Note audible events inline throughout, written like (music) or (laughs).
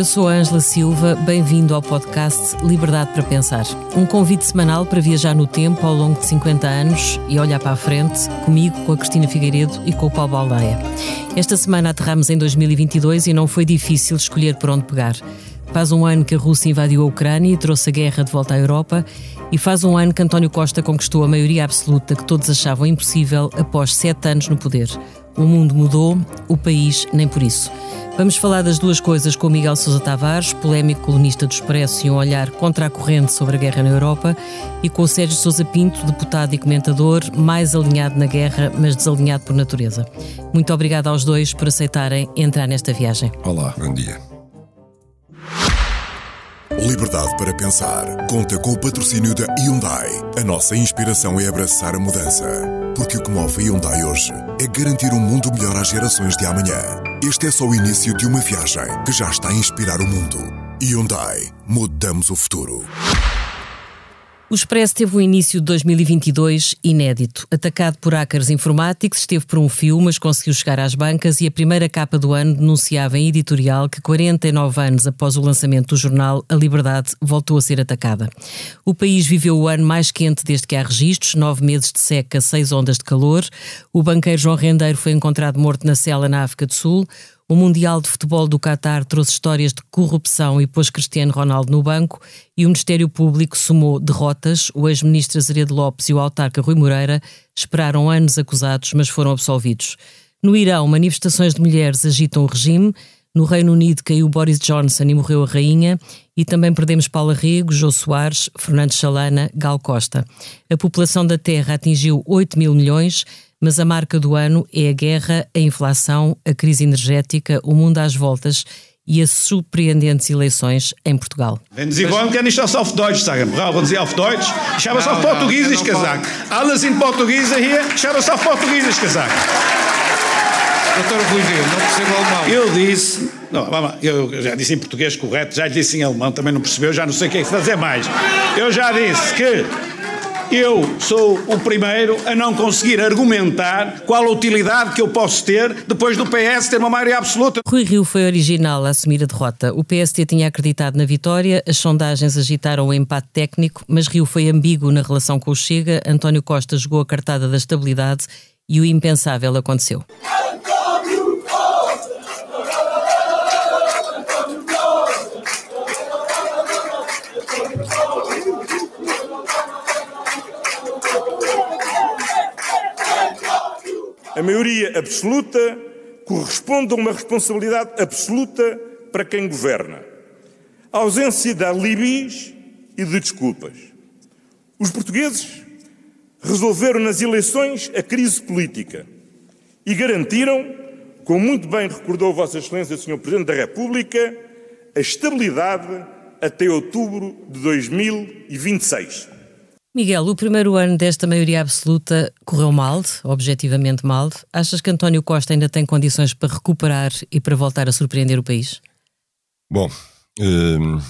eu sou a Ângela Silva, bem-vindo ao podcast Liberdade para Pensar. Um convite semanal para viajar no tempo ao longo de 50 anos e olhar para a frente, comigo, com a Cristina Figueiredo e com o Paulo Baldeia. Esta semana aterramos em 2022 e não foi difícil escolher por onde pegar. Faz um ano que a Rússia invadiu a Ucrânia e trouxe a guerra de volta à Europa, e faz um ano que António Costa conquistou a maioria absoluta que todos achavam impossível após sete anos no poder. O mundo mudou, o país nem por isso. Vamos falar das duas coisas com Miguel Sousa Tavares, polémico colunista do Expresso e um olhar contra a corrente sobre a guerra na Europa, e com o Sérgio Sousa Pinto, deputado e comentador, mais alinhado na guerra, mas desalinhado por natureza. Muito obrigada aos dois por aceitarem entrar nesta viagem. Olá, bom dia. Liberdade para pensar. Conta com o patrocínio da Hyundai. A nossa inspiração é abraçar a mudança. Porque o que move a Hyundai hoje é garantir um mundo melhor às gerações de amanhã. Este é só o início de uma viagem que já está a inspirar o mundo. Hyundai. Mudamos o futuro. O Expresso teve um início de 2022 inédito. Atacado por hackers informáticos, esteve por um fio, mas conseguiu chegar às bancas e a primeira capa do ano denunciava em editorial que 49 anos após o lançamento do jornal, a liberdade voltou a ser atacada. O país viveu o ano mais quente desde que há registros, nove meses de seca, seis ondas de calor. O banqueiro João Rendeiro foi encontrado morto na cela na África do Sul. O Mundial de Futebol do Qatar trouxe histórias de corrupção e pôs Cristiano Ronaldo no banco e o Ministério Público somou derrotas. O ex-ministro Azeredo Lopes e o autarca Rui Moreira esperaram anos acusados, mas foram absolvidos. No Irão, manifestações de mulheres agitam o regime. No Reino Unido caiu Boris Johnson e morreu a rainha. E também perdemos Paula Rego, Jô Soares, Fernando Chalana, Gal Costa. A população da Terra atingiu 8 mil milhões mas a marca do ano é a guerra, a inflação, a crise energética, o mundo às voltas e as surpreendentes eleições em Portugal. Wenn Sie wollen, kann ich das auf Deutsch sagen. Brauchen Sie auf Deutsch? Ich habe es auf Portugiesisch gesagt. Alle sind Portugiese hier. Ich habe es auf Portugiesisch gesagt. Doutor Rui Rio, não percebo alemão. Eu disse, não, vamos lá, eu já disse em português correto, já disse em alemão, também não percebeu, já não sei o que é que fazer mais. Eu já disse que eu sou o primeiro a não conseguir argumentar qual a utilidade que eu posso ter depois do PS ter uma maioria absoluta. Rui Rio foi original a assumir a derrota. O PST tinha acreditado na vitória, as sondagens agitaram o empate técnico, mas Rio foi ambíguo na relação com o Chega, António Costa jogou a cartada da estabilidade e o impensável aconteceu. A maioria absoluta corresponde a uma responsabilidade absoluta para quem governa. A ausência de alibis e de desculpas. Os portugueses resolveram nas eleições a crise política e garantiram, como muito bem recordou Vossa Excelência, Sr. Presidente da República, a estabilidade até outubro de 2026. Miguel, o primeiro ano desta maioria absoluta correu mal, objetivamente mal. Achas que António Costa ainda tem condições para recuperar e para voltar a surpreender o país? Bom, um,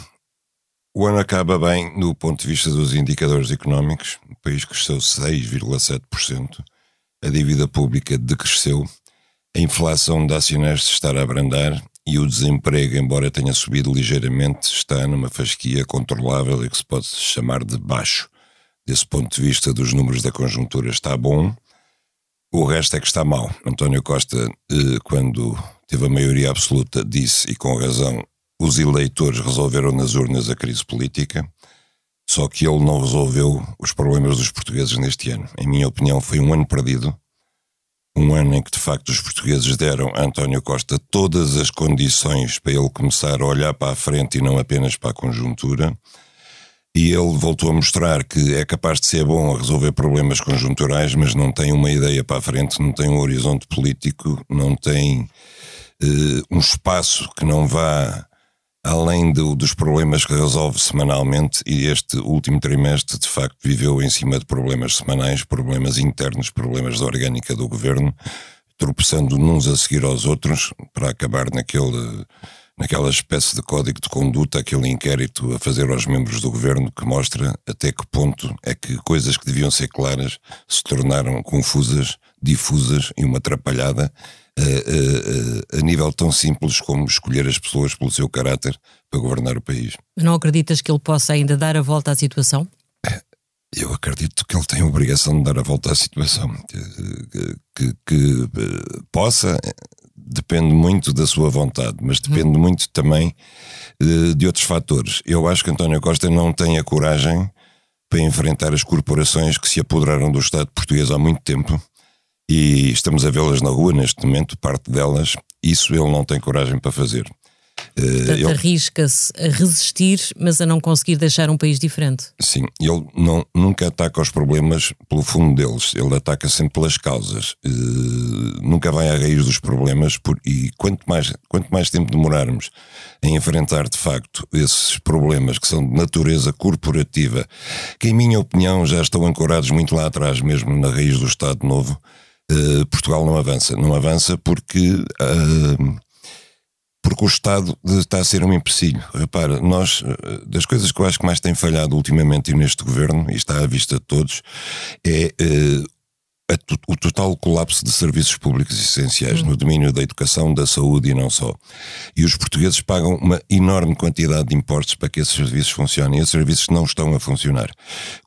o ano acaba bem do ponto de vista dos indicadores económicos. O país cresceu 6,7%, a dívida pública decresceu, a inflação de acionários se está a abrandar e o desemprego, embora tenha subido ligeiramente, está numa fasquia controlável e que se pode chamar de baixo desse ponto de vista dos números da conjuntura está bom, o resto é que está mal. António Costa, eh, quando teve a maioria absoluta, disse, e com razão, os eleitores resolveram nas urnas a crise política, só que ele não resolveu os problemas dos portugueses neste ano. Em minha opinião, foi um ano perdido, um ano em que de facto os portugueses deram a António Costa todas as condições para ele começar a olhar para a frente e não apenas para a conjuntura e ele voltou a mostrar que é capaz de ser bom a resolver problemas conjunturais, mas não tem uma ideia para a frente, não tem um horizonte político, não tem uh, um espaço que não vá além do, dos problemas que resolve semanalmente. E este último trimestre, de facto, viveu em cima de problemas semanais, problemas internos, problemas da orgânica do governo, tropeçando uns a seguir aos outros para acabar naquele naquela espécie de código de conduta, aquele inquérito a fazer aos membros do governo que mostra até que ponto é que coisas que deviam ser claras se tornaram confusas, difusas e uma atrapalhada a, a, a, a nível tão simples como escolher as pessoas pelo seu caráter para governar o país. Não acreditas que ele possa ainda dar a volta à situação? Eu acredito que ele tem a obrigação de dar a volta à situação. Que, que, que eh, possa, depende muito da sua vontade, mas depende uhum. muito também de, eh, de outros fatores. Eu acho que António Costa não tem a coragem para enfrentar as corporações que se apoderaram do Estado português há muito tempo e estamos a vê-las na rua neste momento, parte delas, isso ele não tem coragem para fazer. Portanto, ele, arrisca-se a resistir, mas a não conseguir deixar um país diferente. Sim, ele não, nunca ataca os problemas pelo fundo deles, ele ataca sempre pelas causas. Uh, nunca vai à raiz dos problemas por, e quanto mais, quanto mais tempo demorarmos em enfrentar de facto esses problemas que são de natureza corporativa, que em minha opinião já estão ancorados muito lá atrás mesmo na raiz do Estado Novo, uh, Portugal não avança. Não avança porque... Uh, porque o Estado está a ser um empecilho. Repara, nós, eh, das coisas que eu acho que mais tem falhado ultimamente neste governo, e está à vista de todos, é uh, o total colapso de serviços públicos essenciais no domínio da educação, da saúde e não só. E os portugueses pagam uma enorme quantidade de impostos para que esses serviços funcionem e esses serviços não estão a funcionar.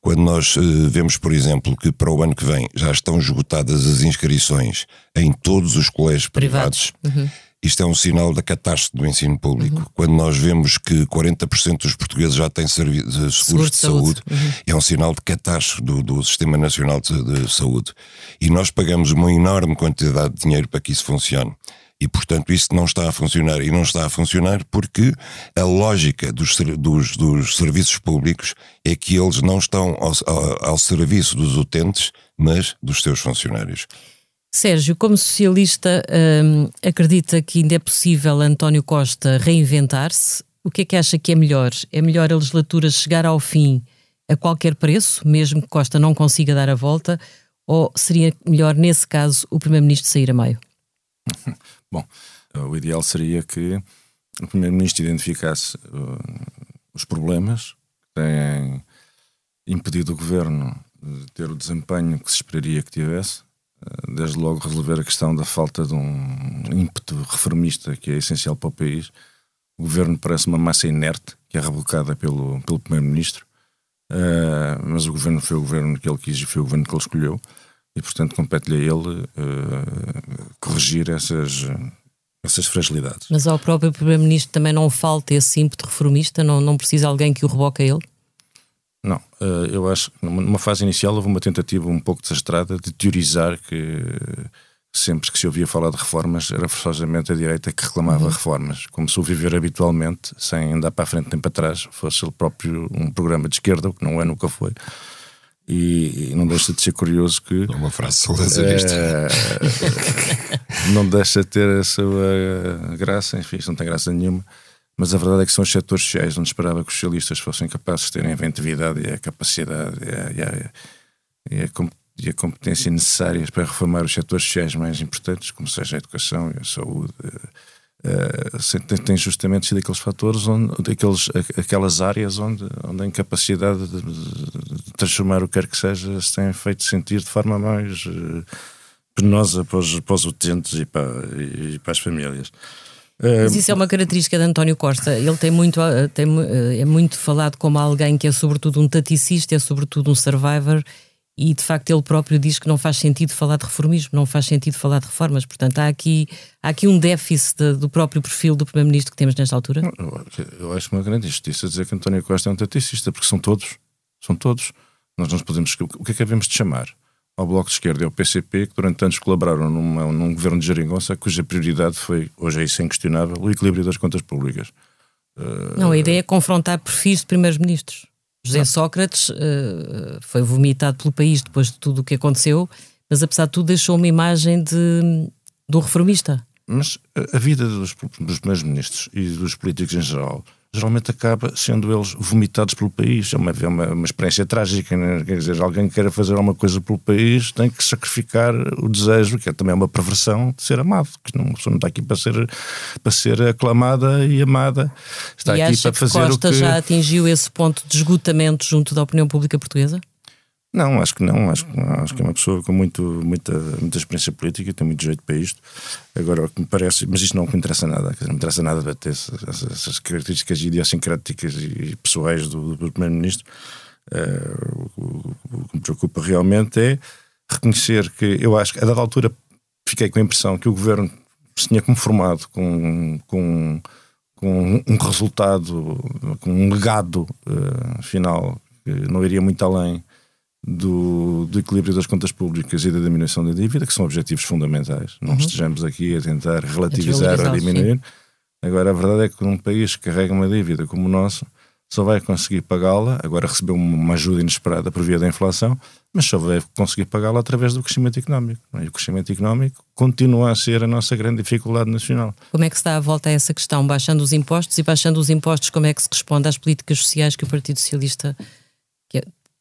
Quando nós uh, vemos, por exemplo, que para o ano que vem já estão esgotadas as inscrições em todos os colégios privados, privados. Uhum isto é um sinal da catástrofe do ensino público. Uhum. Quando nós vemos que 40% dos portugueses já têm seguros Seguro de, de, saúde, saúde. Uhum. é um sinal de catástrofe do, do Sistema Nacional de, de, Saúde. E nós pagamos uma enorme quantidade de dinheiro para que isso funcione. E, portanto, isso não está a funcionar. E não está a funcionar porque a lógica dos, dos, dos serviços públicos é que eles não estão ao, ao, ao serviço dos utentes, mas dos seus funcionários. Sérgio, como socialista, hum, acredita que ainda é possível António Costa reinventar-se? O que é que acha que é melhor? É melhor a legislatura chegar ao fim a qualquer preço, mesmo que Costa não consiga dar a volta? Ou seria melhor, nesse caso, o Primeiro-Ministro sair a meio? (laughs) Bom, o ideal seria que o Primeiro-Ministro identificasse uh, os problemas que têm impedido o Governo de ter o desempenho que se esperaria que tivesse desde logo resolver a questão da falta de um ímpeto reformista que é essencial para o país. O governo parece uma massa inerte que é rebocada pelo, pelo primeiro-ministro, uh, mas o governo foi o governo que ele quis e foi o governo que ele escolheu e, portanto, compete-lhe a ele uh, corrigir essas, essas fragilidades. Mas ao próprio primeiro-ministro também não falta esse ímpeto reformista? Não, não precisa alguém que o reboque a ele? Não, eh, eu acho que numa fase inicial houve uma tentativa um pouco desastrada de teorizar que sempre que se ouvia falar de reformas era forçosamente a direita que reclamava uhum. reformas, como se o viver habitualmente, sem andar para a frente nem para trás, fosse ele próprio um programa de esquerda, o que não é, nunca foi. E, e não deixa de ser curioso que. É uma frase salazarista. É, (laughs) não deixa de ter a sua graça, enfim, isso não tem graça nenhuma mas a verdade é que são os setores sociais onde esperava que os socialistas fossem capazes de terem a inventividade e a capacidade e a, e a, e a, e a competência necessárias para reformar os setores sociais mais importantes, como seja a educação e a saúde. Uh, tem justamente sido aqueles fatores, onde, daqueles, aquelas áreas onde, onde a incapacidade de, de, transformar o que quer que seja se tem feito sentir de forma mais uh, penosa para os, para os utentes e para, e para as famílias. Mas isso é uma característica de António Costa. Ele tem muito, eh, tem, eh, é muito falado como alguém que é sobretudo um taticista, é sobretudo um survivor e de facto ele próprio diz que não faz sentido falar de reformismo, não faz sentido falar de reformas. Portanto, há aqui, há aqui um déficit de, do próprio perfil do Primeiro-Ministro que temos nesta altura. Eu, acho uma grande injustiça dizer que António Costa é um taticista, porque são todos. São todos. Nós não podemos. O que é que devemos de chamar? Ao Bloco de Esquerda e ao PCP, que durante anos colaboraram numa, num governo de geringonça, cuja prioridade foi, hoje é isso inquestionável, o equilíbrio das contas públicas. Uh... Não, a ideia é confrontar perfis de primeiros ministros. José não. Sócrates uh, foi vomitado pelo país depois de tudo o que aconteceu, mas apesar de tudo deixou uma imagem de, do reformista. Mas a vida dos, dos primeiros ministros e dos políticos em geral geralmente acaba sendo eles vomitados pelo país. É uma, é uma, uma experiência trágica. Né? Quer dizer, alguém que queira fazer alguma coisa pelo país tem que sacrificar o desejo, que é também uma perversão, de ser amado. Que não, não está aqui para ser, para ser aclamada e amada. Está e aqui para fazer que Costa o que. já atingiu esse ponto de esgotamento junto da opinião pública portuguesa? Não, acho que não. Acho, acho que é uma pessoa com muito, muita, muita experiência política, tem muito jeito para isto. Agora, o que me parece, mas isto não me interessa nada, dizer, não me interessa nada bater essas, essas características idiosincráticas e pessoais do, do Primeiro-Ministro. Uh, o, o, que me preocupa realmente é reconhecer que eu acho que a dada altura fiquei com a impressão que o governo se tinha conformado com, com, com um resultado, com um legado uh, final que não iria muito além do, do, equilíbrio das contas públicas e da diminuição da dívida, que são objetivos fundamentais. Não uhum. estejamos aqui a tentar relativizar ou diminuir. Sim. Agora, a verdade é que um país que carrega uma dívida como o nosso só vai conseguir pagá-la, agora recebeu uma ajuda inesperada por via da inflação, mas só vai conseguir pagá-la através do crescimento económico. E o crescimento económico continua a ser a nossa grande dificuldade nacional. Como é que se dá a volta a essa questão? Baixando os impostos e baixando os impostos, como é que se responde às políticas sociais que o Partido Socialista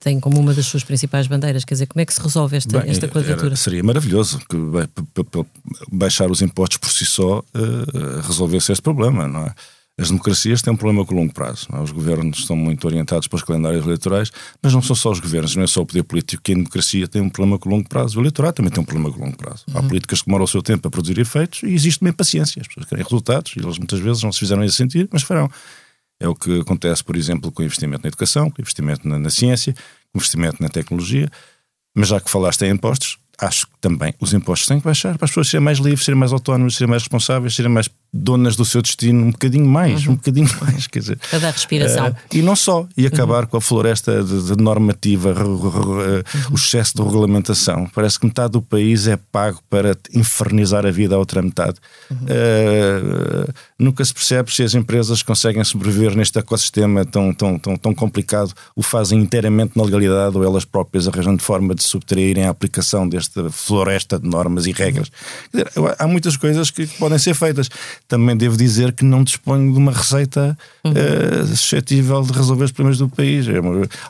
tem como uma das suas principais bandeiras. Quer dizer, como é que se resolve esta, Bem, esta quadratura? Era, seria maravilhoso que baixar os impostos por si só uh, resolvesse este problema, não é? As democracias têm um problema com longo prazo. É? Os governos estão muito orientados para os calendários eleitorais, mas não são só os governos, não é só o poder político que a democracia tem um problema com longo prazo. O eleitorado também tem um problema com longo prazo. Uhum. Há políticas que demoram o seu tempo a produzir efeitos e existe uma impaciência. As pessoas querem resultados e elas muitas vezes não se fizeram esse sentido, mas farão. É o que acontece, por exemplo, com o investimento na educação, com o investimento na, na ciência, investimento na tecnologia, mas já que falaste em impostos, acho que também os impostos têm que baixar para as pessoas serem mais livres, serem mais autónomas, serem mais responsáveis, serem mais donas do seu destino um bocadinho mais, uhum. um bocadinho (laughs) mais, quer dizer. Para dar respiração. Uh, e não só, e acabar uhum. com a floresta de, de normativa, uhum. o excesso de regulamentação. Parece que metade do país é pago para infernizar a vida à outra metade. Uh, nunca se percebe se as empresas conseguem sobreviver neste ecossistema tão, tão, tão, tão complicado, o fazem inteiramente na legalidade ou elas próprias arranjando forma de subtraírem a aplicação desta floresta de normas e regras. Dizer, há muitas coisas que podem ser feitas também devo dizer que não disponho de uma receita uhum. uh, suscetível de resolver os problemas do país. É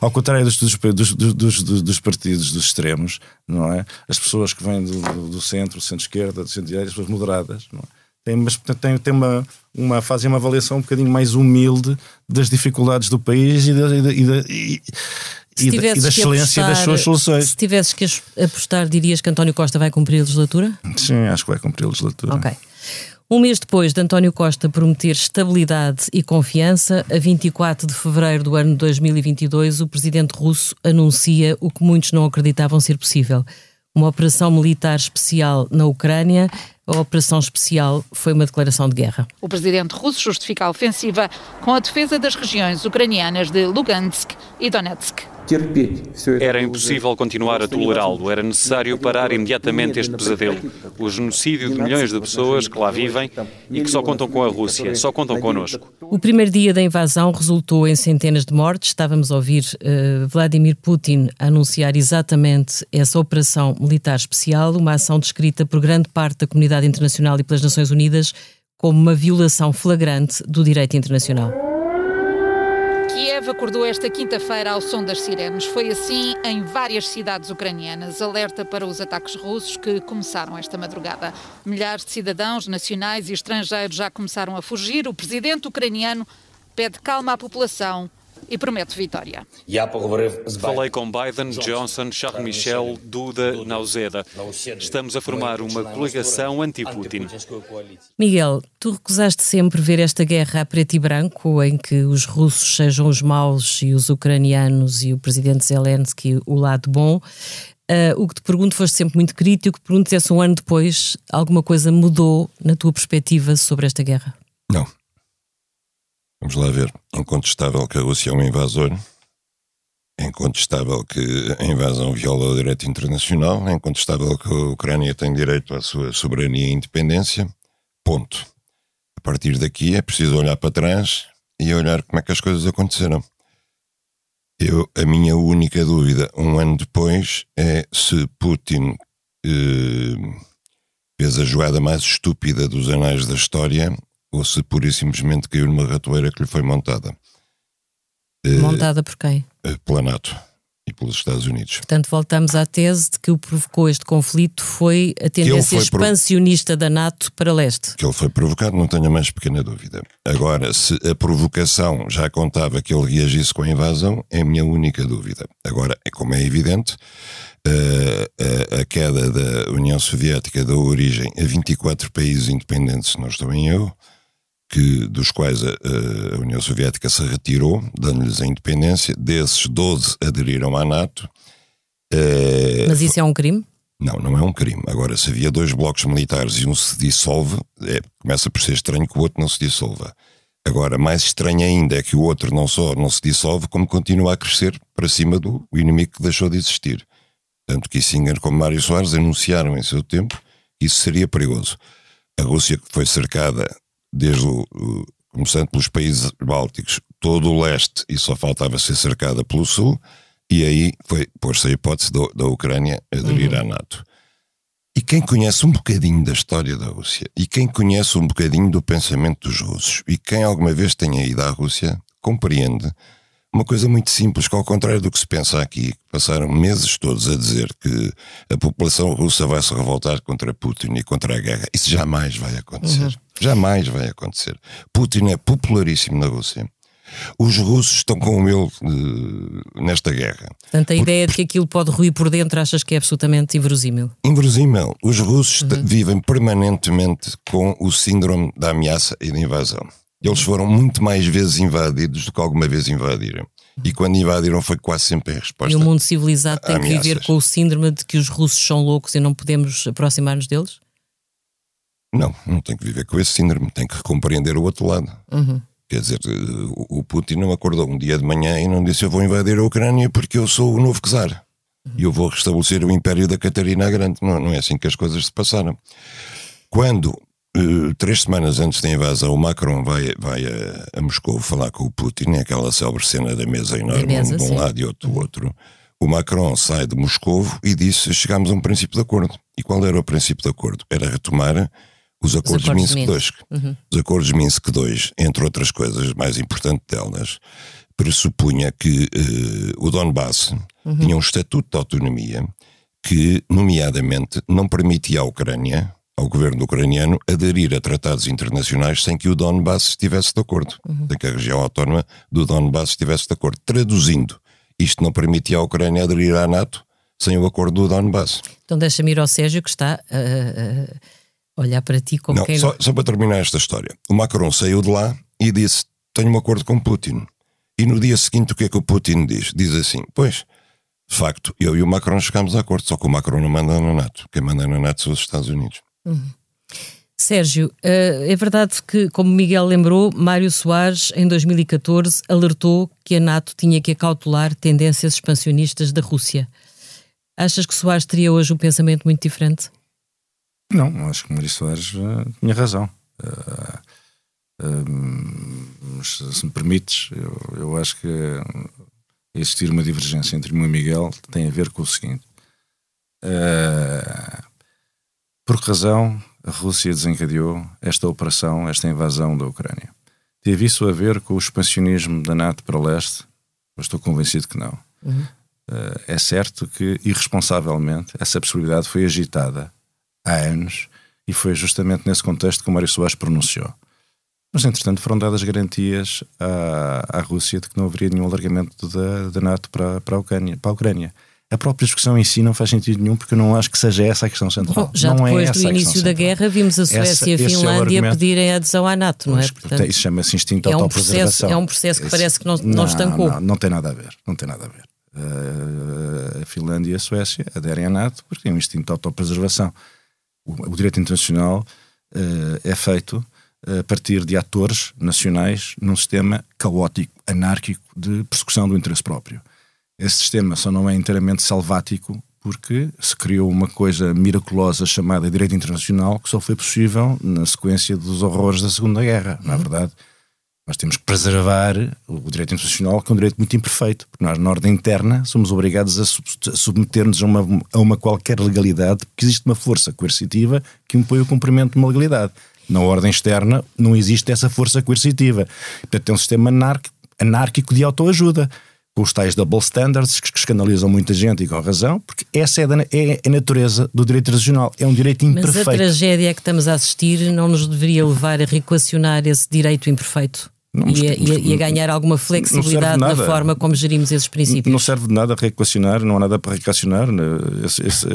ao contrário dos, dos, dos, dos, partidos dos extremos, não é? As pessoas que vêm do, do centro, do centro-esquerda, do centro-direita, as pessoas moderadas, não é? Tem, mas tem, tem uma, uma, fazem uma avaliação um bocadinho mais humilde das dificuldades do país e da, e da, e da e, e, da, e da excelência apostar, das suas soluções. Se tivesses que apostar, dirias que António Costa vai cumprir a legislatura? Sim, acho que vai cumprir a legislatura. Ok. Um mês depois de António Costa prometer estabilidade e confiança, a 24 de fevereiro do ano 2022, o presidente russo anuncia o que muitos não acreditavam ser possível: uma operação militar especial na Ucrânia. A operação especial foi uma declaração de guerra. O presidente russo justifica a ofensiva com a defesa das regiões ucranianas de Lugansk e Donetsk. Era impossível continuar a tolerá-lo, era necessário parar imediatamente este pesadelo. O genocídio de milhões de pessoas que lá vivem e que só contam com a Rússia, só contam connosco. O primeiro dia da invasão resultou em centenas de mortes. Estávamos a ouvir uh, Vladimir Putin anunciar exatamente essa operação militar especial, uma ação descrita por grande parte da comunidade internacional e pelas Nações Unidas como uma violação flagrante do direito internacional. Kiev acordou esta quinta-feira ao som das sirenes. Foi assim em várias cidades ucranianas. Alerta para os ataques russos que começaram esta madrugada. Milhares de cidadãos nacionais e estrangeiros já começaram a fugir. O presidente ucraniano pede calma à população e promete vitória. Falei com Biden, Johnson, Charles Michel, Duda, Nauseda. Estamos a formar uma coligação anti-Putin. Miguel, tu recusaste sempre ver esta guerra a preto e branco, em que os russos sejam os maus e os ucranianos e o presidente Zelensky o lado bom. Uh, o que te pergunto, foste sempre muito crítico, pergunto é se um ano depois alguma coisa mudou na tua perspectiva sobre esta guerra. Não. Vamos lá ver. Incontestável que a Rússia é um invasor. É incontestável que a invasão viola o direito internacional. É incontestável que a Ucrânia tem direito à sua soberania e independência. Ponto. A partir daqui é preciso olhar para trás e olhar como é que as coisas aconteceram. Eu, a minha única dúvida, um ano depois, é se Putin eh, fez a jogada mais estúpida dos anais da história ou se pura e simplesmente caiu numa ratoeira que lhe foi montada. Montada por quem? Pela NATO e pelos Estados Unidos. Portanto, voltamos à tese de que o que provocou este conflito foi a tendência foi expansionista da NATO para leste. Que ele foi provocado, não tenho a mais pequena dúvida. Agora, se a provocação já contava que ele reagisse com a invasão, é a minha única dúvida. Agora, é como é evidente, a, a, a queda da União Soviética deu origem a 24 países independentes, se não estou em erro, que, dos quais a, a União Soviética se retirou, dando-lhes a independência. Desses, 12 aderiram à NATO. Uh, Mas isso é um crime? Não, não é um crime. Agora, se havia dois blocos militares e um se dissolve, é, começa por ser estranho que o outro não se dissolva. Agora, mais estranho ainda é que o outro não só não se dissolve, como continua a crescer para cima do inimigo que deixou de existir. Tanto Kissinger como Mário Soares anunciaram em seu tempo que isso seria perigoso. A Rússia foi cercada desde o, começando pelos países bálticos, todo o leste, e só faltava ser cercada pelo sul, e aí foi pôr-se a hipótese do, da Ucrânia aderir uhum. à NATO. E quem conhece um bocadinho da história da Rússia, e quem conhece um bocadinho do pensamento dos russos, e quem alguma vez tenha ido à Rússia, compreende uma coisa muito simples, que ao contrário do que se pensa aqui, passaram meses todos a dizer que a população russa vai se revoltar contra Putin e contra a guerra. Isso jamais vai acontecer. Uhum. Jamais vai acontecer. Putin é popularíssimo na Rússia. Os russos estão com ele uh, nesta guerra. Portanto, a por, ideia de que aquilo pode ruir por dentro achas que é absolutamente inverosímil? Inverosímil. Os russos uhum. vivem permanentemente com o síndrome da ameaça e da invasão. Eles foram muito mais vezes invadidos do que alguma vez invadiram. E quando invadiram foi quase sempre a resposta. E o mundo civilizado tem que viver com o síndrome de que os russos são loucos e não podemos aproximar-nos deles? Não, não tem que viver com esse síndrome, tem que compreender o outro lado. Uhum. Quer dizer, o Putin não acordou um dia de manhã e não disse eu vou invadir a Ucrânia porque eu sou o novo czar uhum. e eu vou restabelecer o império da Catarina Grande. Não, não é assim que as coisas se passaram. Quando Uh, três semanas antes da invasão, o Macron vai, vai a, a Moscou falar com o Putin, é aquela célebre cena da mesa enorme, mesa, um de um lado e outro do outro. O Macron sai de Moscou e disse: chegámos a um princípio de acordo. E qual era o princípio de acordo? Era retomar os acordos, de Minsk II. Uhum. Os acordos de Minsk II, entre outras coisas, mais importante delas, pressupunha que uh, o Donbass uhum. tinha um estatuto de autonomia que, nomeadamente, não permitia à Ucrânia ao governo ucraniano aderir a tratados internacionais sem que o Donbass estivesse de acordo, uhum. sem que a região autónoma do Donbass estivesse de acordo. Traduzindo, isto não permitia à Ucrânia aderir à NATO sem o acordo do Donbass. Então deixa-me ir ao Sérgio que está a olhar para ti como não, quem... Só, só para terminar esta história. O Macron saiu de lá e disse, tenho um acordo com Putin. E no dia seguinte o que é que o Putin diz? Diz assim, pois... De facto, eu e o Macron chegámos a acordo, só que o Macron não manda na NATO. Quem manda na NATO são os Estados Unidos. Sérgio, eh, é verdade que, como Miguel lembrou, Mário Soares, em 2014, alertou que a NATO tinha que acautelar tendências expansionistas da Rússia. Achas que Soares teria hoje um pensamento muito diferente? Não, acho que Mário Soares uh, tinha razão. Uh, se me permites, eu, acho que existir uma divergência entre mim e Miguel tem a ver com o seguinte. Por que razão a Rússia desencadeou esta operação, esta invasão da Ucrânia? Teve isso a ver com o expansionismo da NATO para o leste? Eu estou convencido que não. Uhum. Uh, é certo que, irresponsavelmente, essa possibilidade foi agitada há anos e foi justamente nesse contexto que o Mário Soares pronunciou. Mas, entretanto, foram dadas garantias à, à Rússia de que não haveria nenhum alargamento da, da NATO para, para, a Ucrânia, para a Ucrânia a própria discussão em si não faz sentido nenhum, porque eu não acho que seja essa a questão central. Bom, já não é depois é do início da guerra, vimos a Suécia e a Finlândia é pedirem adesão à NATO, não é? Portanto, isso chama-se instinto de é um processo É um processo que parece que não, não, não estancou. Não, não tem nada a ver, não tem nada a ver. Uh, a Finlândia e a Suécia aderem à NATO porque têm um instinto de autopreservação. O, o direito internacional uh, é feito a partir de atores nacionais num sistema caótico, anárquico de persecução do interesse próprio. Esse sistema só não é inteiramente selvático porque se criou uma coisa miraculosa chamada direito internacional que só foi possível na sequência dos horrores da Segunda Guerra, uhum. na verdade. Nós temos que preservar o direito internacional, que é um direito muito imperfeito, porque nós, na ordem interna, somos obrigados a, submeter-nos a uma, a uma qualquer legalidade, porque existe uma força coercitiva que impõe o cumprimento de uma legalidade. Na ordem externa não existe essa força coercitiva. Portanto, é um sistema anárquico, anárquico de autoajuda com os tais double standards que escandalizam muita gente e com razão, porque essa é, é a natureza do direito regional. É um direito imperfeito. Mas a tragédia que estamos a assistir não nos deveria levar a reequacionar esse direito imperfeito? Não, e, a, e, a, ganhar alguma flexibilidade na forma como gerimos esses princípios. Não serve de nada reequacionar, não há nada para reequacionar. Né? Esse, esse,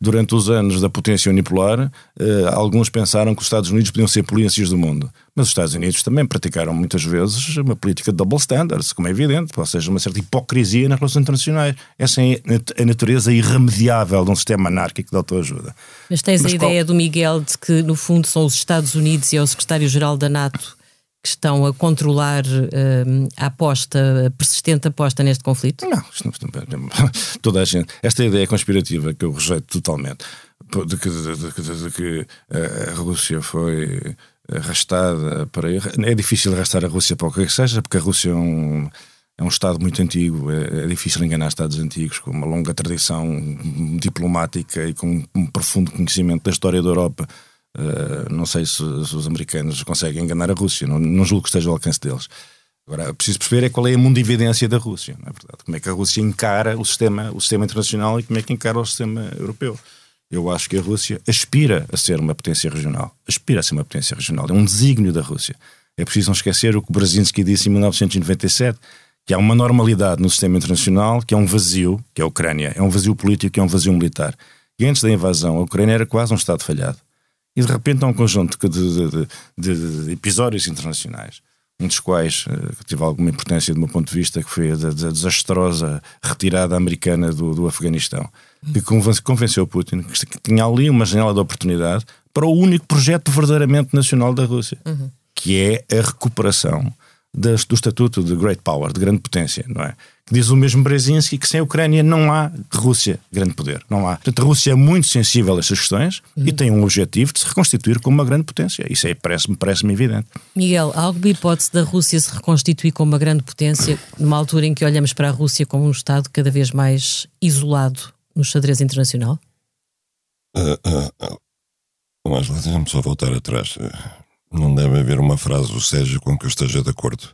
durante os anos da potência unipolar, eh, alguns pensaram que os Estados Unidos podiam ser polícias do mundo. Mas os Estados Unidos também praticaram muitas vezes uma política de double standards, como é evidente, ou seja, uma certa hipocrisia nas relações internacionais. Essa é a natureza irremediável de um sistema anárquico de autoajuda. Mas tens Mas a qual... ideia do Miguel de que, no fundo, são os Estados Unidos e é o secretário-geral da NATO que estão a controlar uh, a aposta, a persistente aposta neste conflito? Não, (laughs) toda a gente. Esta ideia conspirativa que eu rejeito totalmente, de que, de, de, de que a Rússia foi arrastada para. É difícil arrastar a Rússia para o que seja, porque a Rússia é um. É um Estado muito antigo, é, é difícil enganar Estados antigos, com uma longa tradição diplomática e com um profundo conhecimento da história da Europa Uh, não sei se, se, os americanos conseguem enganar a Rússia, não, não julgo que esteja ao alcance deles. Agora, preciso perceber é qual é a mundividência da Rússia, não é verdade? Como é que a Rússia encara o sistema, o sistema internacional e como é que encara o sistema europeu. Eu acho que a Rússia aspira a ser uma potência regional. Aspira a ser uma potência regional. É um desígnio da Rússia. É preciso não esquecer o que Brzezinski disse em 1997, que há uma normalidade no sistema internacional, que é um vazio, que é a Ucrânia. É um vazio político, que é um vazio militar. E antes da invasão, a Ucrânia era quase um Estado falhado. E de repente há um conjunto de, de, de, de episódios internacionais, um dos quais uh, que teve alguma importância do meu ponto de vista, que foi a da desastrosa retirada americana do, do Afeganistão, que convenceu Putin que tinha ali uma janela de oportunidade para o único projeto verdadeiramente nacional da Rússia, uhum. que é a recuperação das, do estatuto de Great Power, de grande potência, não é? Que diz o mesmo Brzezinski que sem a Ucrânia não há Rússia grande poder, não há. Portanto, a Rússia é muito sensível a estas questões uhum. e tem um objetivo de se reconstituir como uma grande potência. Isso aí parece-me parece evidente. Miguel, há alguma hipótese da Rússia se reconstituir como uma grande potência numa altura em que olhamos para a Rússia como um Estado cada vez mais isolado no xadrez internacional? Uh, uh, uh. Mas deixa-me só voltar atrás. Não deve haver uma frase do Sérgio com que eu esteja de acordo.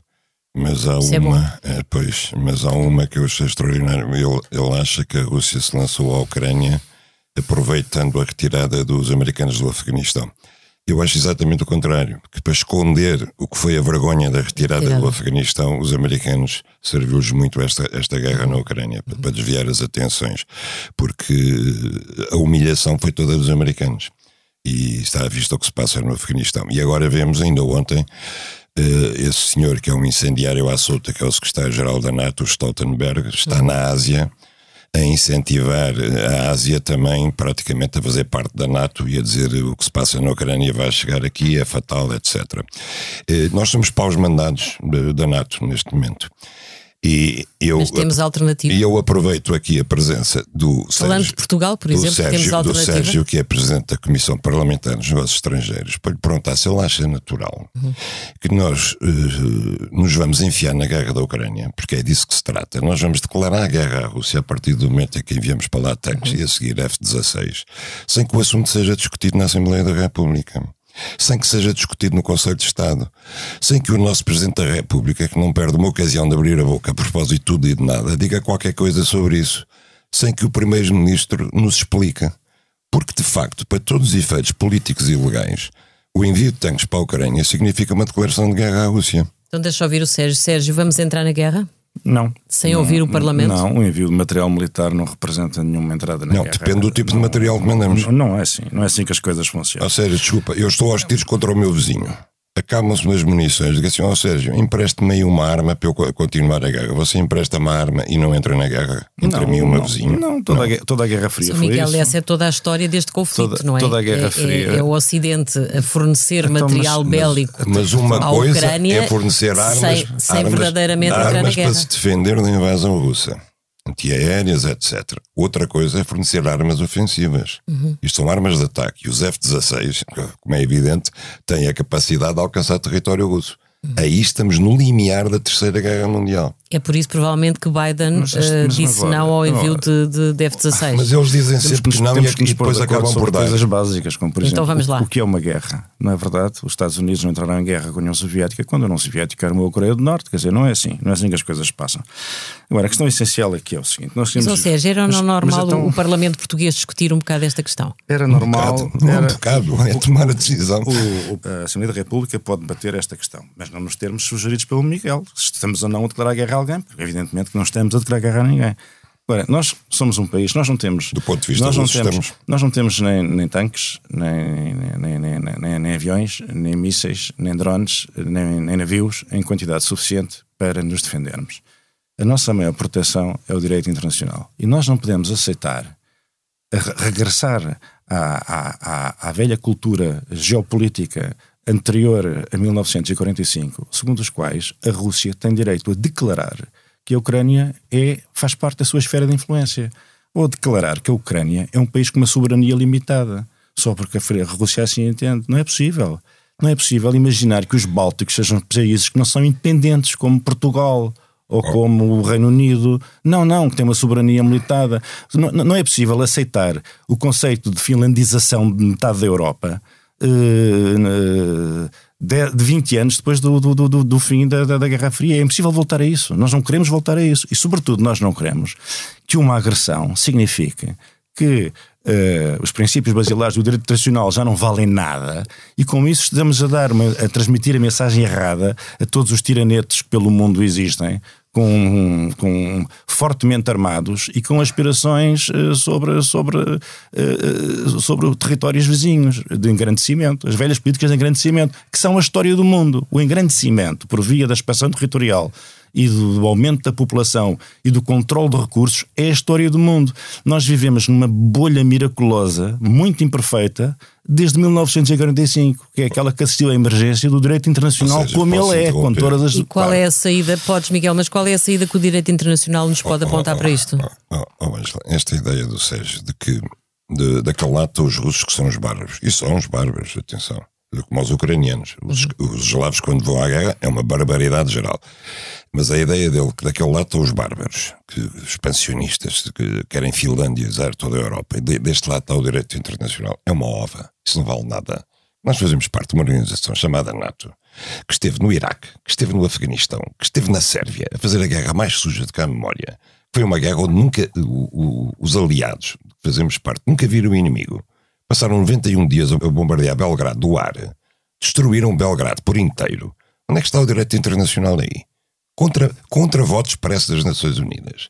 Mas há Isso é uma, é é, pois, mas há uma que eu achei extraordinária. Ele, ele acha que a Rússia se lançou à Ucrânia aproveitando a retirada dos americanos do Afeganistão. Eu acho exatamente o contrário, que para esconder o que foi a vergonha da retirada do Afeganistão, os americanos serviu-lhes muito esta, esta guerra na Ucrânia, para, para desviar as atenções, porque a humilhação foi toda dos americanos e está à vista o que se passa no Afeganistão. E agora vemos, ainda ontem, esse senhor que é um incendiário à solta, que é o secretário-geral da NATO, Stoltenberg, está na Ásia a incentivar a Ásia também praticamente a fazer parte da NATO e a dizer o que se passa na Ucrânia vai chegar aqui, é fatal, etc. Eh, nós somos paus mandados da NATO neste momento. E eu, Mas temos alternativa. E eu aproveito aqui a presença do Falando Sérgio, de Portugal, por exemplo, Sérgio, temos alternativa. Do Sérgio, que é Presidente da Comissão Parlamentar dos Negócios Estrangeiros, para lhe perguntar se ele acha natural uhum. que nós uh, nos vamos enfiar na guerra da Ucrânia, porque é disso que se trata. Nós vamos declarar a guerra à Rússia a partir do momento em que enviamos para lá tanques uhum. e a seguir F-16, sem que o assunto seja discutido na Assembleia da República sem que seja discutido no Conselho de Estado, sem que o nosso Presidente da República, que não perde uma ocasião de abrir a boca a propósito de tudo e de nada, diga qualquer coisa sobre isso, sem que o Primeiro-Ministro nos explique. Porque, de facto, para todos os efeitos políticos e legais, o envio de tanques para a Ucrânia significa uma declaração de guerra à Rússia. Então deixa ouvir o Sérgio. Sérgio, vamos entrar na guerra? Não. Sem não, ouvir o Parlamento? Não, o envio de material militar não representa nenhuma entrada na não, guerra. Não, depende do tipo não, de material que mandamos. Não, não, é assim, não é assim que as coisas funcionam. A sério, desculpa, eu estou aos tiros contra o meu vizinho acabam-se nas munições. Diga assim, ó oh, Sérgio, empreste-me aí uma arma para eu continuar a guerra. Você empresta uma arma e não entra na guerra entre não, mim e o meu vizinho. Não, toda, não. A, toda a Guerra Fria foi Miguel, isso. essa é toda a história deste conflito, toda, não é? Toda a Guerra é, Fria. É, é, o Ocidente a fornecer então, material mas, bélico mas uma à coisa Ucrânia é fornecer armas, sem, sem armas, verdadeiramente armas entrar na guerra. para se defender da invasão russa antiaéreas, etc. Outra coisa é fornecer armas ofensivas. Uhum. Isto são armas de ataque. E os F-16, como é evidente, têm a capacidade de alcançar território russo. Uhum. Aí estamos no limiar da Terceira Guerra Mundial. É por isso, provavelmente, que Biden mas, uh, mas disse agora, não ao envio de, de, de F-16. Mas eles dizem sempre que não e, que depois acabam por dar. coisas básicas, como por então, exemplo, o, o, que é uma guerra. Não é verdade? Os Estados Unidos não entraram em guerra com a União Soviética quando a União Soviética era uma Coreia do Norte. Quer dizer, não é assim. Não é assim que as coisas passam. Agora, a questão essencial aqui é o seguinte. Nós temos, mas, ou seja, era não normal então, o Parlamento português discutir um bocado esta questão? Era normal. Um bocado, era, um bocado é tomar a decisão. O, a Assembleia da República pode debater esta questão, mas não nos termos sugeridos pelo Miguel. Se estamos ou não a declarar guerra a alguém, porque evidentemente que não estamos a declarar guerra a ninguém. Agora, nós somos um país, nós não temos. Do ponto de vista nós não temos, estamos... Nós não temos nem, nem tanques, nem, nem, nem, nem, nem aviões, nem mísseis, nem drones, nem, navios em quantidade suficiente para nos defendermos. A nossa maior proteção é o direito internacional. E nós não podemos aceitar regressar à, à, à velha cultura geopolítica anterior a 1945, segundo os quais a Rússia tem direito a declarar que a Ucrânia é, faz parte da sua esfera de influência. Ou declarar que a Ucrânia é um país com uma soberania limitada, só porque a Rússia assim entende. Não é possível. Não é possível imaginar que os Bálticos sejam países que não são independentes, como Portugal ou como o Reino Unido. Não, não, que tem uma soberania militada. Não, não é possível aceitar o conceito de finlandização de metade da Europa. Uh, de, de 20 anos depois do, do, do, do fim da, da, Guerra Fria. É impossível voltar a isso. Nós não queremos voltar a isso. E, sobretudo, nós não queremos que uma agressão signifique que uh, os princípios basilares do direito internacional já não valem nada e com isso estamos a dar uma, a transmitir a mensagem errada a todos os tiranetes que pelo mundo existem com, com fortemente armados e com aspirações uh, sobre, sobre, uh, sobre territórios vizinhos de engrandecimento, as velhas políticas de engrandecimento, que são a história do mundo. O engrandecimento por via da expansão territorial e do aumento da população e do controle de recursos é a história do mundo. Nós vivemos numa bolha miraculosa, muito imperfeita, desde 1945, que é aquela que assistiu à emergência do direito internacional seja, como ele é, com todas as... E qual é a saída, podes Miguel, mas qual é a saída que o direito internacional nos pode oh, apontar oh, para isto? Oh, oh, esta ideia do Sérgio, de que de, daquele lado os russos que são os bárbaros, e são os bárbaros, atenção, como os ucranianos. Os, uhum. os eslavos, quando vão à guerra, é uma barbaridade geral. Mas a ideia dele que daquele lado estão os bárbaros, que, expansionistas, que querem finlandizar toda a Europa, e de, deste lado está o direito internacional, é uma ova. Isso não vale nada. Nós fazemos parte de uma organização chamada NATO, que esteve no Iraque, que esteve no Afeganistão, que esteve na Sérvia, a fazer a guerra mais suja de cá a memória. Foi uma guerra onde nunca o, o, os aliados que fazemos parte nunca viram o inimigo. Passaram 91 dias a bombardear Belgrado do ar. Destruíram Belgrado por inteiro. Onde é que está o direito internacional aí? contra, contra votos expressos das Nações Unidas.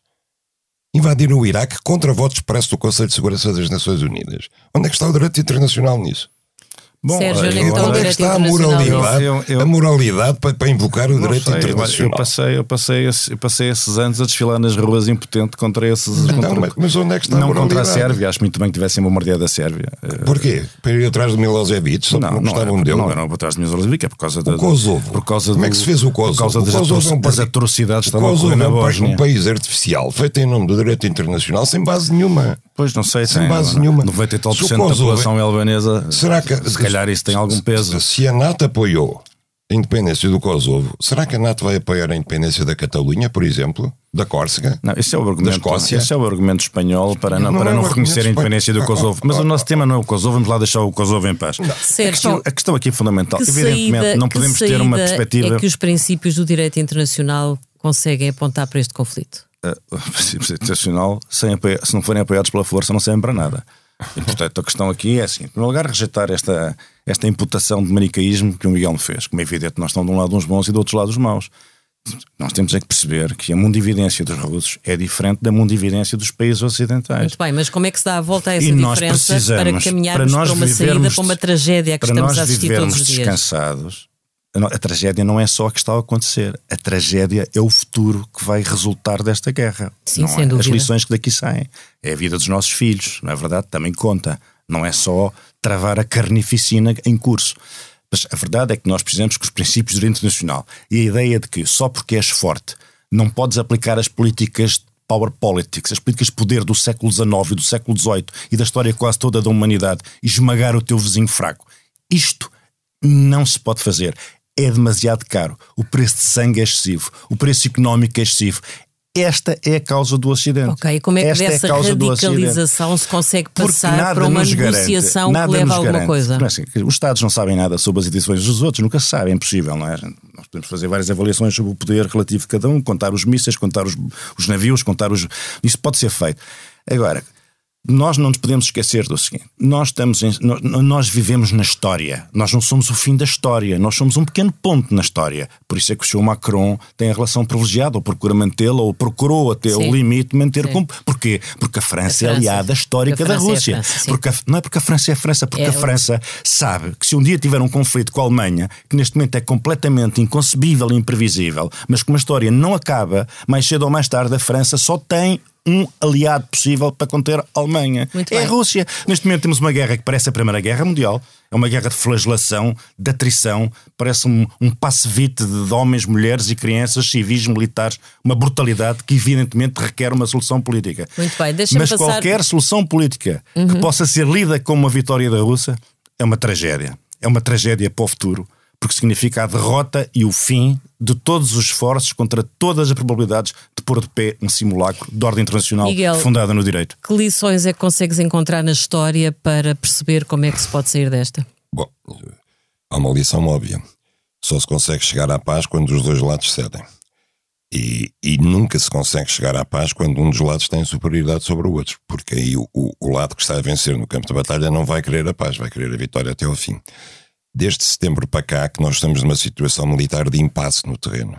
Invadiram o Iraque contra votos expressos do Conselho de Segurança das Nações Unidas. Onde é que está o direito internacional nisso? Bom, Sérgio, onde, então, onde é que está a moralidade, eu, eu, a moralidade para, para invocar o direito sei, internacional? Eu passei, eu, passei, eu passei esses anos a desfilar nas ruas impotente contra esses. Não, contra, mas, mas, onde é que está não a moralidade? contra a Sérvia, acho muito bem que tivessem bombardeado a Sérvia. Porquê? Para ir atrás do Milosevic? Só não, não gostavam não, dele? Não, não, atrás do Milosevic, é por causa da. O Kosovo. Por causa Como do, é que se fez o Kosovo? Por causa das, Kosovo é das atrocidades que estavam a ocorrer na Bósnia. um país artificial feito em nome do direito internacional sem base nenhuma. Pois não sei, sem base nenhuma. 90 e tal por cento da população é albanesa. Será que, calhar isso tem algum peso. Se a NATO apoiou a independência do Kosovo, será que a NATO vai apoiar a independência da Catalunha, por exemplo? Da Córcega? Não, esse é o argumento, da Escócia? Esse é o argumento espanhol para não, não, para é não reconhecer a independência do Kosovo. Mas o nosso tema não é o Kosovo, vamos lá deixar o Kosovo em paz. Sérgio, a, questão, a questão aqui é fundamental. Evidentemente, saída, não podemos ter uma perspectiva. É que os princípios do direito internacional conseguem apontar para este conflito? Uh, (laughs) o princípio internacional, sem se não forem apoiados pela força, não servem para nada. E, portanto, a questão aqui é assim: em primeiro lugar, rejeitar esta, esta imputação de manicaísmo que o Miguel me fez. Como é evidente, nós estamos de um lado uns bons e do outro lado os maus. Nós temos é que perceber que a mundividência dos russos é diferente da mundividência dos países ocidentais. Muito bem, mas como é que se dá a volta a essa e diferença para caminharmos para, para uma saída para uma tragédia que estamos a assistir todos os dias? descansados a tragédia não é só a que está a acontecer. A tragédia é o futuro que vai resultar desta guerra. Sim, não sem é? dúvida. As lições que daqui saem. É a vida dos nossos filhos, não é verdade? Também conta. Não é só travar a carnificina em curso. Mas a verdade é que nós precisamos que os princípios do direito internacional e a ideia de que só porque és forte não podes aplicar as políticas de power politics, as políticas de poder do século XIX e do século XVIII e da história quase toda da humanidade e esmagar o teu vizinho fraco. Isto não se pode fazer é demasiado caro. O preço de sangue é excessivo. O preço económico é excessivo. Esta é a causa do Ocidente. Ok, e como é que Esta dessa é a causa do radicalização se consegue passar para uma nos garante, negociação nada que leva a alguma coisa? É assim, os Estados não sabem nada sobre as edições dos outros, nunca se sabe, é impossível, não é? Nós podemos fazer várias avaliações sobre o poder relativo de cada um, contar os mísseis, contar os, os navios, contar os. Isso pode ser feito. Agora, nós não nos podemos esquecer do seguinte: nós, estamos em- nós, vivemos na história, nós não somos o fim da história, nós somos um pequeno ponto na história. Por isso é que o Sr. Macron tem a relação privilegiada, ou procura mantê-la, ou procurou até Sim. o limite manter Sim. como. Porquê? Porque a França, A é França. aliada histórica a da França é a Rússia. França, porque a- não é porque a França é a França, porque É a o- França sabe que se um dia tiver um conflito com a Alemanha, que neste momento é completamente inconcebível e imprevisível, mas que uma história não acaba, mais cedo ou mais tarde a França só tem um aliado possível para conter a Alemanha. Muito é bem. a Rússia. Neste momento temos uma guerra que parece a Primeira Guerra Mundial. É uma guerra de flagelação, de atrição, parece um, um passe-vite de, homens, mulheres e crianças, civis, militares, uma brutalidade que evidentemente requer uma solução política. Muito bem, deixa-me Mas passar- Uhum. qualquer solução política que possa ser lida como uma vitória da Rússia é uma tragédia. É uma tragédia para o futuro, porque significa a derrota e o fim de todos os esforços contra todas as probabilidades de pôr de pé um simulacro de ordem internacional Miguel. fundada no direito. Que lições é que consegues encontrar na história para perceber como é que se pode sair desta? Bom, há uma lição óbvia. Só se consegue chegar à paz quando os dois lados cedem. E, e nunca se consegue chegar à paz quando um dos lados tem superioridade sobre o outro, porque aí o, o- o lado que está a vencer no campo de batalha não vai querer a paz, vai querer a vitória até ao fim. Desde setembro para cá que nós estamos numa situação militar de impasse no terreno.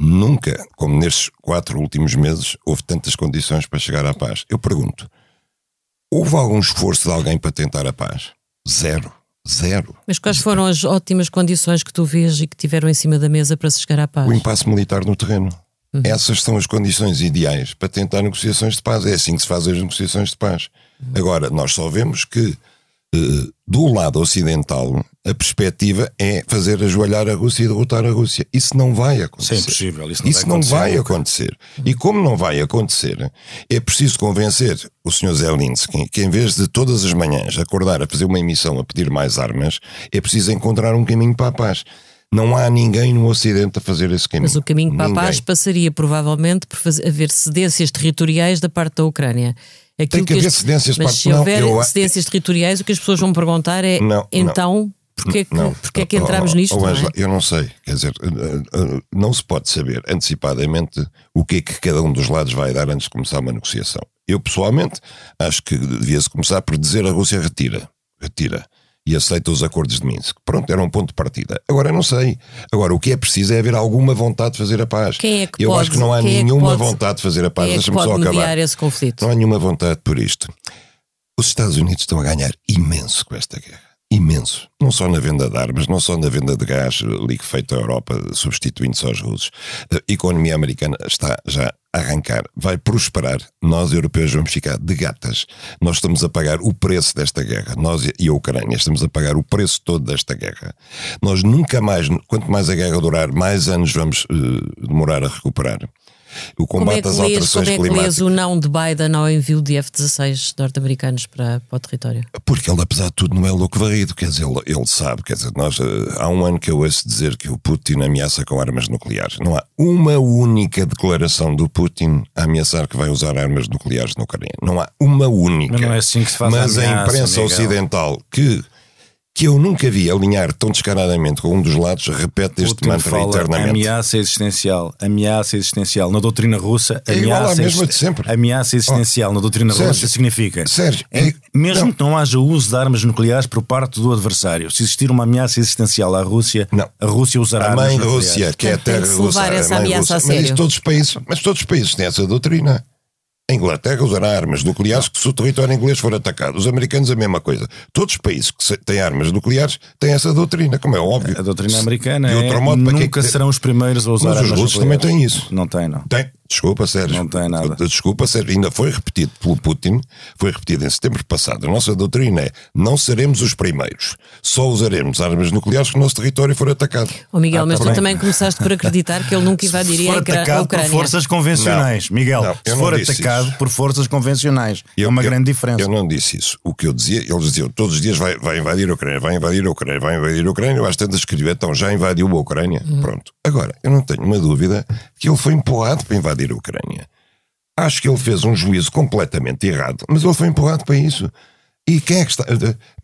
Nunca, como nestes quatro últimos meses, houve tantas condições para chegar à paz. Eu pergunto, houve algum esforço de alguém para tentar a paz? Zero. Zero. Mas quais foram as ótimas condições que tu vês e que tiveram em cima da mesa para se chegar à paz? O impasse militar no terreno. Essas são as condições ideais para tentar negociações de paz. É assim que se fazem as negociações de paz. Agora, nós só vemos que do lado ocidental a perspectiva é fazer ajoelhar a Rússia e derrotar a Rússia. Isso não vai acontecer. Isso é impossível, isso não vai não acontecer vai acontecer. E como não vai acontecer, é preciso convencer o Sr. Zelensky que, em vez de todas as manhãs acordar a fazer uma emissão a pedir mais armas, é preciso encontrar um caminho para a paz. Não há ninguém no Ocidente a fazer esse caminho. Mas o caminho para a Ninguém. paz passaria provavelmente por fazer, haver cedências territoriais da parte da Ucrânia. Aquilo que haver as- cedências Mas parte- se não, houver eu- cedências territoriais, o que as pessoas vão perguntar é Não, não. então porquê que, Não, porquê é que entramos nisto? oh, é? Eu não sei, quer dizer, eh, eh, não se pode saber antecipadamente o que é que cada um dos lados vai dar antes de começar uma negociação. Eu, pessoalmente, acho que devia-se começar por dizer a Rússia retira, retira e aceita os acordos de Minsk. Pronto, era um ponto de partida. Agora, eu não sei. Agora, o que é preciso é haver alguma vontade de fazer a paz. Quem é que eu pode- acho que não há quem é nenhuma pode- vontade de fazer a paz. É Deixa-me só acabar. esse conflito? Não há nenhuma vontade por isto. Os Estados Unidos estão a ganhar imenso com esta guerra. Imenso. Não só na venda de armas, não só na venda de gás liquefeito à Europa, substituindo-se aos russos. A economia americana está já arrancar, vai prosperar. Nós, europeus, vamos ficar de gatas. Nós estamos a pagar o preço desta guerra. Nós e a Ucrânia estamos a pagar o preço todo desta guerra. Nós nunca mais, quanto mais a guerra durar, mais anos vamos eh, demorar a recuperar. O Como combate é que às alterações como é que climáticas. lês o não de Biden ao envio de F-16 norte-americanos para, para o território? Porque ele, apesar de tudo, não é louco varrido. Quer dizer, ele, ele sabe. Quer dizer, nós, eh, há um ano que eu ouço dizer que o Putin ameaça com armas nucleares. Não há uma única declaração do Putin a ameaçar que vai usar armas nucleares na Ucrânia. Não há uma única. Mas não é assim que se faz a Mas a, ameaça, imprensa Miguel. ocidental, que, que eu nunca vi alinhar tão descaradamente com um dos lados, repete este mantra fala internamente. ameaça existencial, ameaça existencial. Na doutrina russa, É ameaça, mesma de sempre. ameaça existencial. Na doutrina Sérgio, russa significa Sérgio, é- mesmo não. que não haja uso de armas nucleares por parte do adversário, se existir uma ameaça existencial à Rússia, Não. a Rússia usará A armas mãe nucleares. Rússia, que é a terra russa, essa a mãe ameaça russa. a Mas todos os países, mas todos os países têm essa doutrina. A Inglaterra usará armas nucleares que se o território inglês for atacado. Os americanos a mesma coisa. Todos os países que se- têm armas nucleares têm essa doutrina, como é óbvio. A doutrina americana De é outro modo, para que é nunca que- serão os primeiros a usar Mas os armas russos nucleares. também têm isso. Não tem, não. Tem, Desculpa, Sérgio. Não tem nada. Desculpa, Sérgio. Ainda foi repetido pelo Putin, foi repetido em setembro passado. A nossa doutrina é: não seremos os primeiros. Só usaremos armas nucleares que o nosso território for atacado. Oh, Miguel, Ah, mas tá tu bem. também começaste por acreditar que ele nunca (laughs) Se invadiria for a Ucra- a atacado por Ucrânia. forças convencionais, Não, Miguel, não, se for atacado por forças convencionais, é Eu- uma eu- grande diferença. Eu não disse isso. O que eu dizia, eles diziam todos os dias vai, vai invadir a Ucrânia, vai invadir a Ucrânia, vai invadir a Ucrânia. Eu às tantas escrevi, então já invadiu a Ucrânia. Pronto. Agora, eu não tenho uma dúvida que ele foi empurrado para invadir a Ucrânia. Acho que ele fez um juízo completamente errado, mas ele foi empurrado para isso. E quem é que está.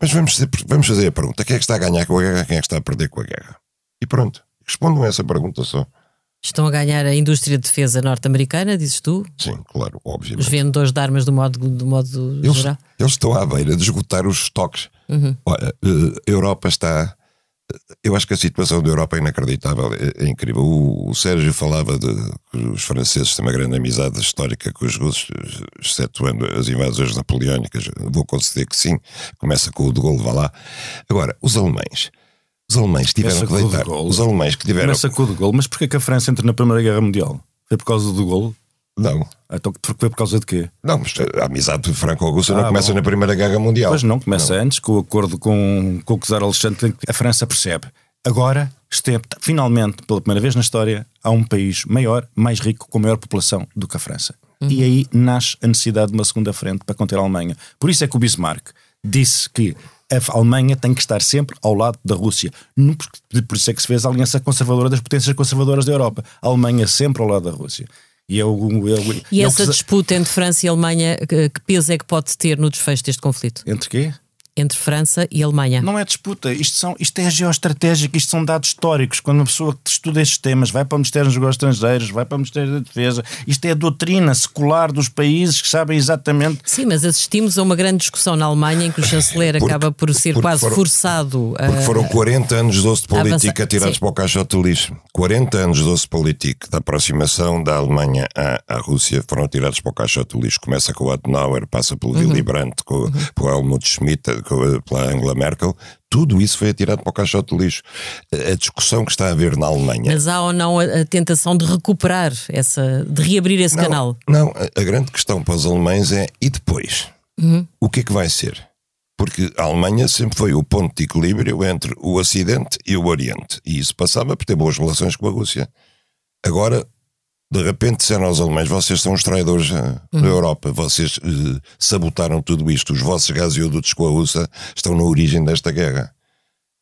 Mas vamos, vamos fazer a pergunta: quem é que está a ganhar com a guerra, quem é que está a perder com a guerra? E pronto. Respondam a essa pergunta só. Estão a ganhar a indústria de defesa norte-americana, dizes tu? Sim, claro, Os obviamente. vendedores de armas do modo, do modo Eles, geral? eles estão à beira de esgotar os estoques. Olha, eh, a Europa está. Eu acho que a situação da Europa é inacreditável, é, é incrível. O, o Sérgio falava de que os franceses têm uma grande amizade histórica com os russos, excetuando as invasões napoleónicas. Vou conceder que sim, começa com o de Gaulle, vá lá. Agora, os alemães. Os alemães tiveram que deitar. Gaulle. Os alemães que tiveram. Começa com o de Gaulle, mas porquê que a França entra na Primeira Guerra Mundial? Foi por causa do Gaulle? Não, Então foi por causa de quê? não, mas a amizade franco-russa não Ah, começa bom. na Primeira Guerra Mundial. Pois não, começa antes, com o acordo com, com o czar Alexandre, que a França percebe. Agora, finalmente, pela primeira vez na história, há um país maior, mais rico, com maior população do que a França. E aí nasce a necessidade de uma segunda frente para conter a Alemanha. Por isso é que o Bismarck disse que a Alemanha tem que estar sempre ao lado da Rússia. Por isso é que se fez a aliança conservadora das potências conservadoras da Europa. A Alemanha sempre ao lado da Rússia. E, é o, é E é essa que- disputa entre França e Alemanha, que peso é que pode ter no desfecho deste conflito? Entre quê? Entre França e Alemanha. Não é disputa, isto, são, isto é geoestratégico, isto são dados históricos. Quando uma pessoa que estuda estes temas vai para o Ministério dos Negócios Estrangeiros, vai para o Ministério da Defesa, isto é a doutrina secular dos países que sabem exatamente. Sim, mas assistimos a uma grande discussão na Alemanha em que o chanceler Porque- acaba por ser quase foram- forçado a. Porque foram 40 anos de de política avançar- tirados sim. para o caixote lixo. 40 anos de osso político da aproximação da Alemanha à, à Rússia foram tirados para o caixote de lixo. Começa com o Adenauer, passa pelo Willy Brandt, com, pelo Helmut Schmidt, com, pela Angela Merkel. Tudo isso foi atirado para o caixote de lixo. A discussão que está a haver na Alemanha. Mas há ou não a, tentação de recuperar essa, de reabrir esse não, canal? Não, a, grande questão para os alemães é e depois? O que é que vai ser? Porque a Alemanha sempre foi o ponto de equilíbrio entre o Ocidente e o Oriente. E isso passava por ter boas relações com a Rússia. Agora, de repente, disseram aos alemães: vocês são os traidores eh, da Europa, vocês eh, sabotaram tudo isto, os vossos gasodutos com a Rússia estão na origem desta guerra.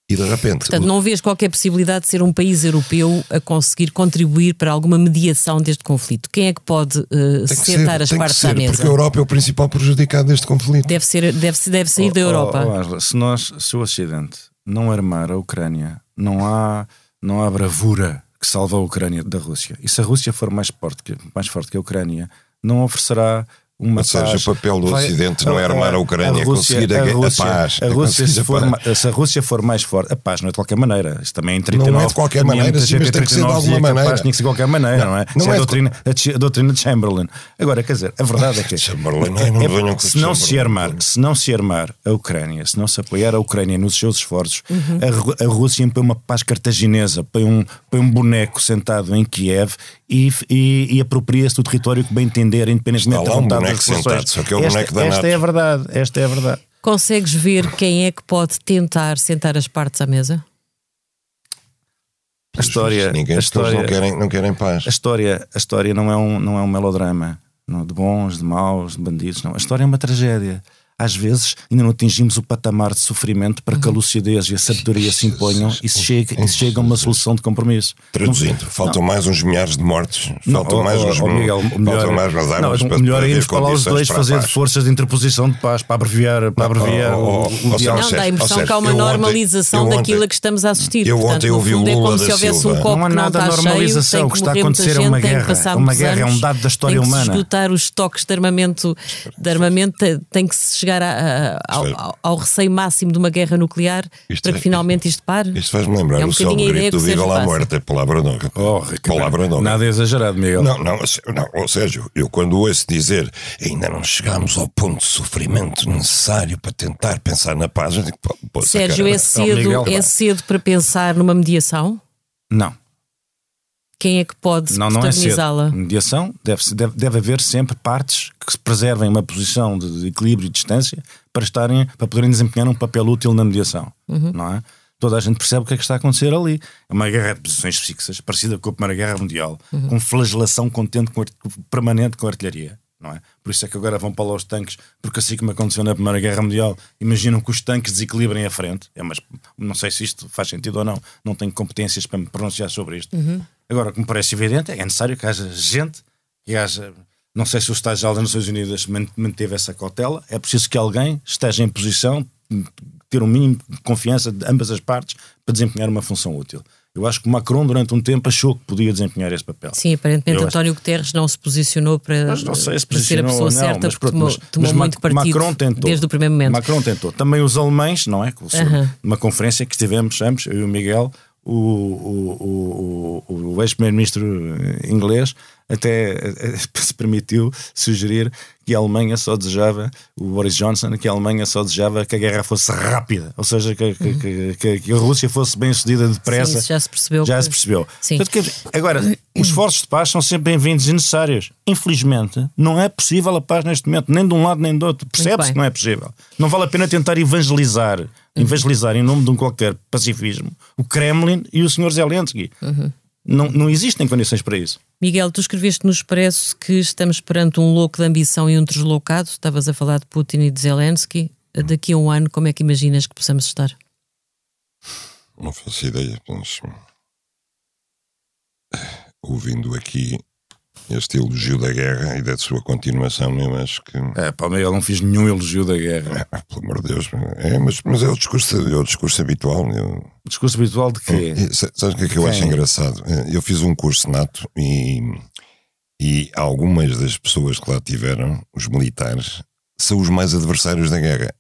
E de repente. Portanto, não vês qualquer possibilidade de ser um país europeu a conseguir contribuir para alguma mediação deste conflito? Quem é que pode que sentar ser, as partes ser, à mesa? Porque a Europa é o principal prejudicado deste conflito. Deve, ser, deve, deve sair da Oh, Europa. oh, Ângela, se, nós, se o Ocidente não armar a Ucrânia, não há, não há bravura que salve a Ucrânia da Rússia. E se a Rússia for mais forte que, mais forte que a Ucrânia, não oferecerá uma Ou seja, paz. o papel do Ocidente não é armar a Ucrânia, é conseguir a a Rússia- paz. A É Rússia, conseguir se, a for, paz. se a Rússia for mais forte, a paz não é de qualquer maneira. Isto também em 39. Não é de qualquer maneira, sim, mas em tem que ser de 39 alguma que a maneira. paz tinha que ser de qualquer maneira, não, é? não Isso é é a doutrina, a a doutrina de Chamberlain. Agora, quer dizer, a verdade é que. Chamberlain, não, não com se não se armar, se não se armar a Ucrânia, se não se apoiar a Ucrânia nos seus esforços, Uhum. a, a Rússia põe uma paz cartaginesa, põe um, põe um boneco sentado em Kiev e, e, e apropria-se do território que bem entender, independentemente da vontade boneco sentado, só que é o esta, boneco da esta é a verdade, esta é a verdade. Consegues ver quem é que pode tentar sentar as partes à mesa? A história, Ninguém, a história, não querem, não querem paz. a história, a história não, é um, não é um melodrama não, de bons, de maus, de bandidos. Não. A história é uma tragédia. Às vezes ainda não atingimos o patamar de sofrimento para que a lucidez e a sabedoria se imponham e se chegue, e se chegue a uma solução de compromisso. Traduzindo, faltam mais uns milhares de mortos, faltam Não, mais uns Miguel, o melhor, faltam mais umas não, armas o para, melhor para é irmos para lá os dois fazer forças de interposição de paz para abreviar, para abreviar oh, o, oh, o oh, diálogo. Não, dá a impressão que há uma normalização daquilo a que estamos a assistir. eu Portanto, ontem no ouvi o fundo é Lula como da se houvesse Silva. um copo Não há não nada de normalização, o que está a acontecer é uma guerra. Uma guerra é um dado da história tem que se humana. esgotar os estoques de armamento, tem que se chegar a- a- ao, é- ao- ao receio máximo de uma guerra nuclear Isto para é- que finalmente isto pare. Isto faz-me lembrar É um o célebre ideia grito do Viva la passa. Muerte, palavra nova. Oh, palavra nova. nada exagerado, Miguel. Não, não, não, ó, Sérgio, eu quando ouço dizer ainda não chegámos ao ponto de sofrimento necessário para tentar pensar na paz, eu digo, pô, pô, Sérgio, cara, é cedo, Miguel, é cedo para pensar numa mediação? Não. Quem é que pode não, não é protagonizá-la? Mediação deve, deve, deve haver sempre partes que preservem uma posição de equilíbrio e distância para estarem para poderem desempenhar um papel útil na mediação, não é? Toda a gente percebe o que é que está a acontecer ali. É uma guerra de posições fixas, parecida com a Primeira Guerra Mundial, com flagelação contente com, permanente com a artilharia. Não é? Por isso é que agora vão para lá os tanques, porque assim como aconteceu na Primeira Guerra Mundial, imaginam que os tanques desequilibrem a frente. É, mas não sei se isto faz sentido ou não, não tenho competências para me pronunciar sobre isto. Agora, o que me parece evidente, é necessário que haja gente, que haja. Não sei se o Estado-Geral das Nações Unidas man- manteve essa cautela, é preciso que alguém esteja em posição de ter um mínimo de confiança de ambas as partes para desempenhar uma função útil. Eu acho que o Macron, durante um tempo, achou que podia desempenhar esse papel. Sim, aparentemente Eu acho- António Guterres não se posicionou para, Mas não sei se para ser a posicionou pessoa não, certa, mas porque tomou, mas- tomou mas muito Mac- partido Macron tentou. desde o primeiro momento. Macron tentou. Também os alemães, não é? Seu- Aham. Numa conferência que estivemos ambos, eu e o Miguel, o, o, o, o, o ex-primeiro-ministro inglês até eh, (laughs) se permitiu sugerir que a Alemanha só desejava, o Boris Johnson, que a Alemanha só desejava que a guerra fosse rápida, ou seja, que, que, que- que- que a Rússia fosse bem sucedida depressa. Sim, já se percebeu Já se percebeu. Portanto, agora, os esforços de paz são sempre bem-vindos e necessários. Infelizmente, não é possível a paz neste momento, nem de um lado nem do outro. Percebe-se que não é possível. Não vale a pena tentar evangelizar, evangelizar em nome de um qualquer pacifismo o Kremlin e o Sr. Zelensky. Não, não existem condições para isso. Miguel, tu escreveste no Expresso que estamos perante um louco de ambição e um deslocado. Estavas a falar de Putin e de Zelensky. Daqui a um ano, como é que imaginas que possamos estar? Não faço ideia, mas ouvindo aqui este elogio da guerra e da sua continuação, eu acho que. É, pá, eu não fiz nenhum elogio da guerra. (laughs) Ah, pelo amor de Deus, é, mas, mas é, o discurso, é o discurso habitual. Eu, O discurso habitual de quê? Sabes o que é que eu Quem? acho engraçado? Eh, Eu fiz um curso nato e, e algumas das pessoas que lá tiveram, os militares, são os mais adversários da guerra.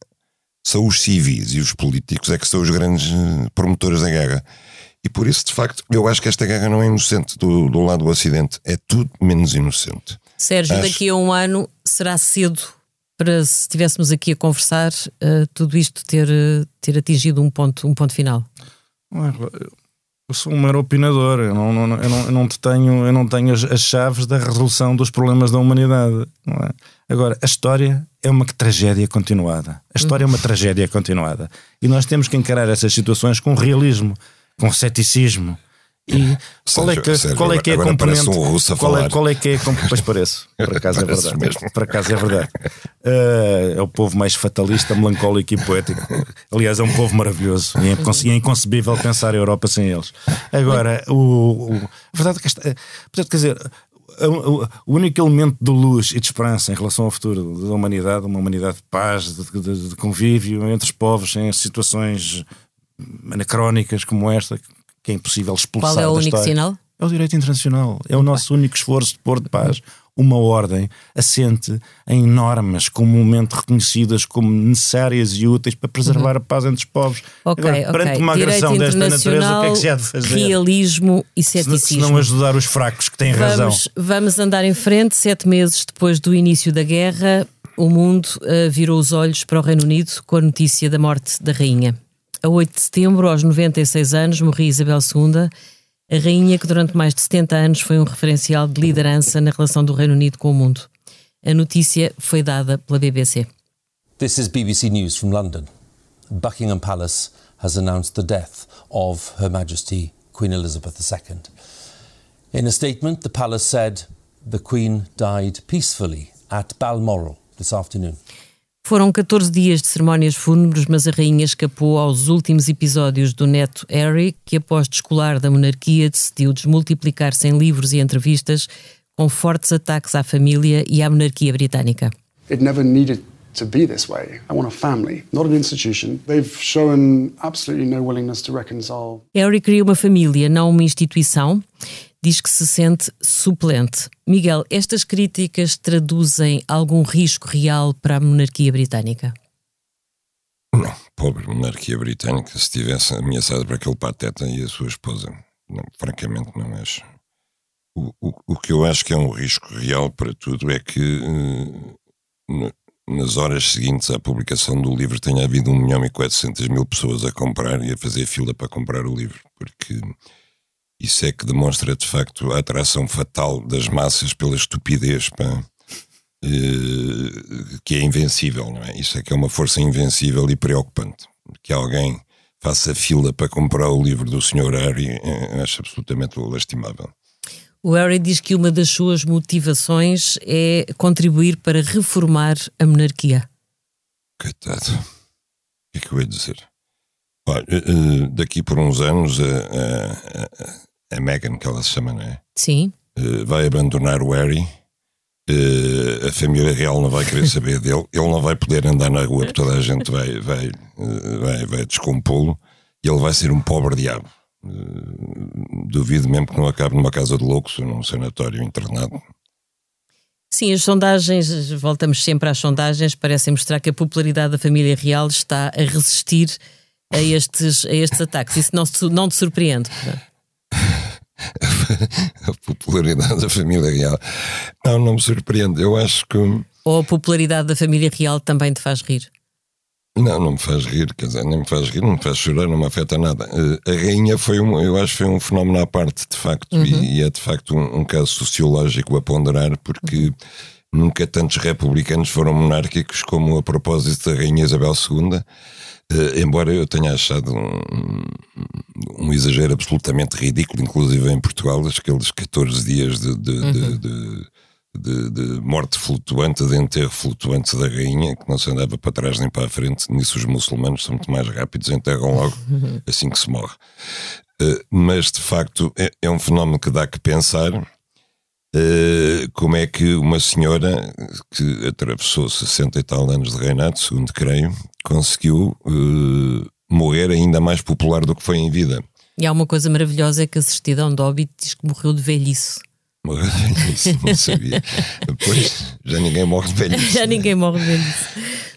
São os civis e os políticos é que são os grandes eh, promotores da guerra. E por isso, de facto, eu acho que esta guerra não é inocente do, do lado do Ocidente. É tudo menos inocente. Sérgio, Acho- daqui a um ano será cedo para se estivéssemos aqui a conversar, eh, tudo isto ter, eh, ter atingido um ponto, um ponto final. É, Eu sou um mero opinador, eu não, não- eu não, eu não te tenho, eu não tenho as, as chaves da resolução dos problemas da humanidade. não é? Agora, a história é uma tragédia continuada. A história é uma tragédia continuada. E nós temos que encarar essas situações com realismo, com ceticismo. E qual é que, Sérgio, qual é, que é a parece componente? um a qual, é, qual é que é? Pois pareço, por (laughs) acaso é Parece verdade. mesmo. Por acaso é verdade. Eh, é o povo mais fatalista, melancólico e poético. Aliás, é um povo maravilhoso e é, inconce- é inconcebível pensar a Europa sem eles. Agora, o, o- a verdade é que esta, portanto, quer dizer, o único elemento de luz e de esperança em relação ao futuro da humanidade, uma humanidade de paz, de, de- de convívio entre os povos, em situações anacrónicas como esta, que é impossível expulsar Qual é o único história. sinal? É o direito internacional. É o nosso único esforço de pôr de paz uma ordem assente em normas comumente reconhecidas como necessárias e úteis para preservar a paz entre os povos. Ok, Agora, perante ok. uma Direito agressão desta natureza, o que é que se há de fazer? realismo e Se, se ceticismo. não ajudar os fracos que têm razão. Vamos, vamos andar em frente. Sete meses depois do início da guerra, o mundo eh, virou os olhos para o Reino Unido com a notícia da morte da rainha. A 8 de setembro, aos 96 anos, morria Isabel II, a rainha que durante mais de 70 anos foi um referencial de liderança na relação do Reino Unido com o mundo. A notícia foi dada pela BBC. This is BBC News from London. Buckingham Palace has announced the death of Her Majesty Queen Elizabeth II. In a statement, the palace said the Queen died peacefully at Balmoral this afternoon. Foram 14 dias de cerimónias fúnebres, mas a rainha escapou aos últimos episódios do neto Harry, que após descolar da monarquia decidiu desmultiplicar-se em livros e entrevistas com fortes ataques à família e à monarquia britânica. It never needed to be this way. I want a family, not an institution. They've shown absolutely no willingness to reconcile. Harry queria uma família, não uma instituição. Diz que se sente suplente. Miguel, estas críticas traduzem algum risco real para a monarquia britânica? Não, pobre monarquia britânica, se estivesse ameaçada por aquele pateta e a sua esposa. Não, francamente, não acho. O, o, o que eu acho que é um risco real para tudo é que eh, nas horas seguintes à publicação do livro tenha havido 1 milhão e 400 mil pessoas a comprar e a fazer fila para comprar o livro, porque isso é que demonstra de facto a atração fatal das massas pela estupidez pá, eh, que é invencível, não é? Isso é que é uma força invencível e preocupante. Que alguém faça fila para comprar o livro do Sr. Harry, eh, acho absolutamente lastimável. O Harry diz que uma das suas motivações é contribuir para reformar a monarquia. Coitado. O que é que eu ia dizer? Olha, eh, daqui por uns anos a, a, a Meghan, que ela se chama, não é? Sim. Eh, vai abandonar o Harry. Eh, a família real não vai querer saber dele. (laughs) Ele não vai poder andar na rua porque toda a gente vai, vai, vai, vai descompô-lo. E ele vai ser um pobre diabo. Duvido mesmo que não acabe numa casa de loucos ou num sanatório internado. Sim, as sondagens, voltamos sempre às sondagens, parecem mostrar que a popularidade da família real está a resistir a estes, a estes ataques. Isso não, não te surpreende? (laughs) a popularidade da família real. Não, não me surpreende. Eu acho que. Ou a popularidade da família real também te faz rir? Não, não me faz rir, quer dizer, nem me faz rir, não me faz chorar, não me afeta nada. Eh, a rainha foi um, eu acho que foi um fenómeno à parte, de facto, uhum. e, e, é de facto um, um, caso sociológico a ponderar, porque nunca tantos republicanos foram monárquicos como a propósito da rainha Isabel II. Uh, embora eu tenha achado um, um, exagero absolutamente ridículo, inclusive em Portugal, aqueles 14 dias de, de, uhum. de, de de, morte flutuante, de enterro flutuante da rainha, que não se andava para trás nem para a frente. Nisso os muçulmanos são muito mais rápidos, enterram logo assim que se morre. Uh, mas de facto é, é, um fenómeno que dá que pensar. Uh, como é que uma senhora que atravessou 60 e tal anos de reinado, segundo creio, conseguiu uh, morrer ainda mais popular do que foi em vida? E há uma coisa maravilhosa é que a certidão de óbito diz que morreu de velhice. Morreu de velhice, não sabia. (laughs) Depois já ninguém morre de velhice. já ninguém morre de velhice.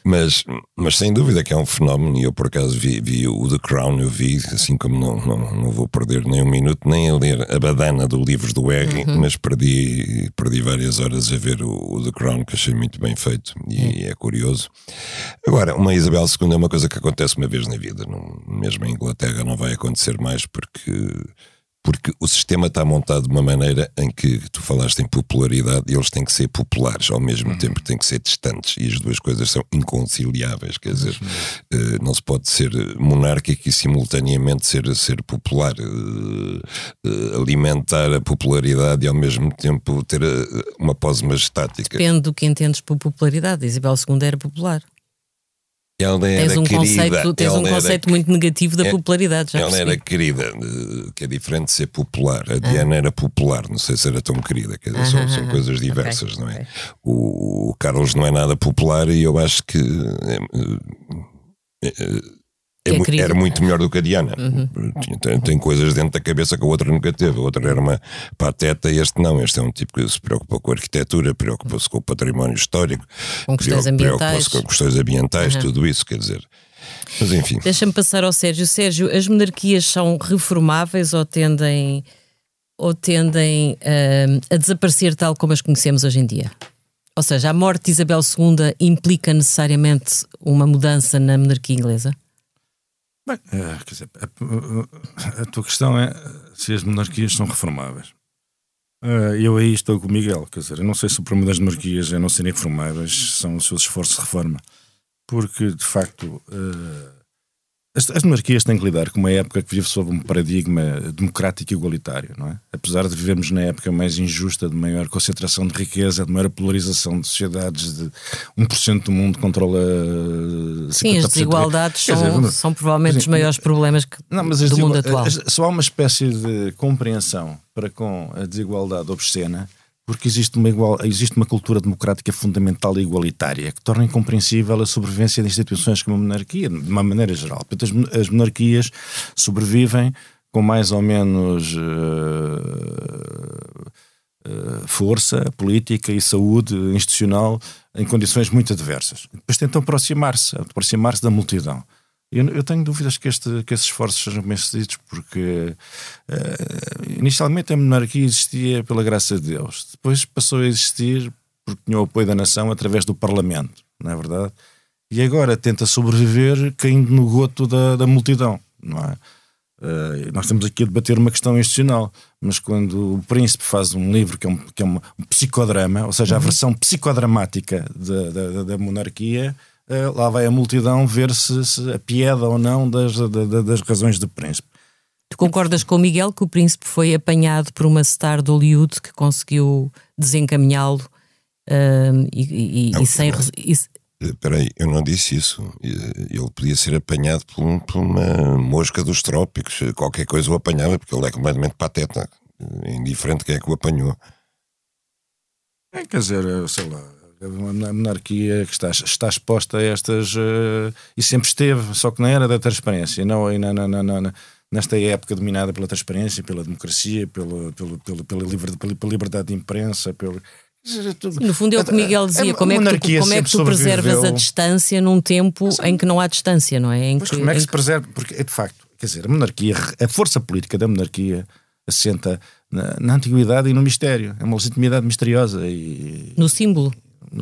Mas, mas sem dúvida que é um fenómeno, e eu por acaso vi, vi o The Crown, eu vi, assim como não, não, não vou perder nem um minuto, nem a ler a badana do livro do Harry, uhum. mas perdi, perdi várias horas a ver o, o The Crown, que achei muito bem feito e uhum. é curioso. Agora, uma Isabel II é uma coisa que acontece uma vez na vida, não, mesmo em Inglaterra não vai acontecer mais porque porque o sistema está montado de uma maneira em que tu falaste em popularidade e eles têm que ser populares ao mesmo uhum. tempo têm que ser distantes e as duas coisas são inconciliáveis. Quer dizer uh, não se pode ser monárquico e simultaneamente ser, ser popular uh, uh, alimentar a popularidade e ao mesmo tempo ter uma pose majestática depende do que entendes por popularidade. Isabel II era popular ela tens um querida, conceito, tens um conceito muito negativo da é, popularidade, já Ela percebi. era querida, que é diferente de ser popular. A ah. Diana era popular, não sei se era tão querida, quer dizer, ah, são, são, coisas diversas, okay, não é? Okay. O, o, Carlos não é nada popular e eu acho que. É, é, é, era muito melhor do que a Diana. Uhum. Tem, tem, coisas dentro da cabeça que a outra nunca teve. A outra era uma pateta e este não. Este é um tipo que se preocupa com a arquitetura, preocupa-se com o património histórico, com questões ambientais. com questões ambientais, uhum. tudo isso, quer dizer. Mas enfim. Deixa-me passar ao Sérgio. Sérgio, as monarquias são reformáveis ou tendem, ou tendem uh, a desaparecer tal como as conhecemos hoje em dia? Ou seja, a morte de Isabel II implica necessariamente uma mudança na monarquia inglesa? Bem, quer dizer, a, a, tua questão é se as monarquias são reformáveis. Uh, eu aí estou com o Miguel, quer dizer, eu não sei se o problema das monarquias é não serem reformáveis, são os seus esforços de reforma, porque de facto uh, as, as, monarquias têm que lidar com uma época que vive sob um paradigma democrático e igualitário, não é? Apesar de vivermos na época mais injusta, de maior concentração de riqueza, de maior polarização de sociedades, de 1% do mundo controla. Sim, as desigualdades são, dizer, são provavelmente os maiores problemas que, não, mas do mundo atual. Só há uma espécie de compreensão para com a desigualdade obscena porque existe uma, igual, existe uma cultura democrática fundamental e igualitária que torna incompreensível a sobrevivência de instituições como a monarquia, de uma maneira geral. Portanto, as, as monarquias sobrevivem com mais ou menos uh, uh, força política e saúde institucional em condições muito adversas. Depois tentam aproximar-se, aproximar-se da multidão. Eu, eu, tenho dúvidas que, este, que esses esforços sejam bem sucedidos, porque uh, inicialmente a monarquia existia pela graça de Deus, depois passou a existir porque tinha o apoio da nação através do Parlamento, não é verdade? E agora tenta sobreviver caindo no goto da, da multidão, não é? Uh, nós estamos aqui a debater uma questão institucional, mas quando o príncipe faz um livro que é um, que é um psicodrama, ou seja, a uhum. versão psicodramática da, da, da monarquia, lá vai a multidão ver se, se a piada ou não das, da, das razões do príncipe. Tu concordas com o Miguel que o príncipe foi apanhado por uma star de Hollywood que conseguiu desencaminhá-lo uh, e, e, não, e, sem. Espera aí, eu não disse isso. Ele podia ser apanhado por, um, por, uma mosca dos trópicos. Qualquer coisa o apanhava, porque ele é completamente pateta. Indiferente quem é que o apanhou. É, quer dizer, sei lá, a monarquia que está, está exposta a estas. Uh, e sempre esteve, só que não era da transparência. Não, não, nesta época dominada pela transparência, pela democracia, pelo, pelo, pelo, pela, liberdade, pela liberdade de imprensa, pelo. No fundo é o que Miguel dizia, como é que tu, como é que tu preservas a distância num tempo em que não há distância, não é? Em que, como é que se preserva? Porque, de facto, quer dizer, a monarquia, a força política da monarquia assenta na, na antiguidade e no mistério. É uma legitimidade misteriosa e... No símbolo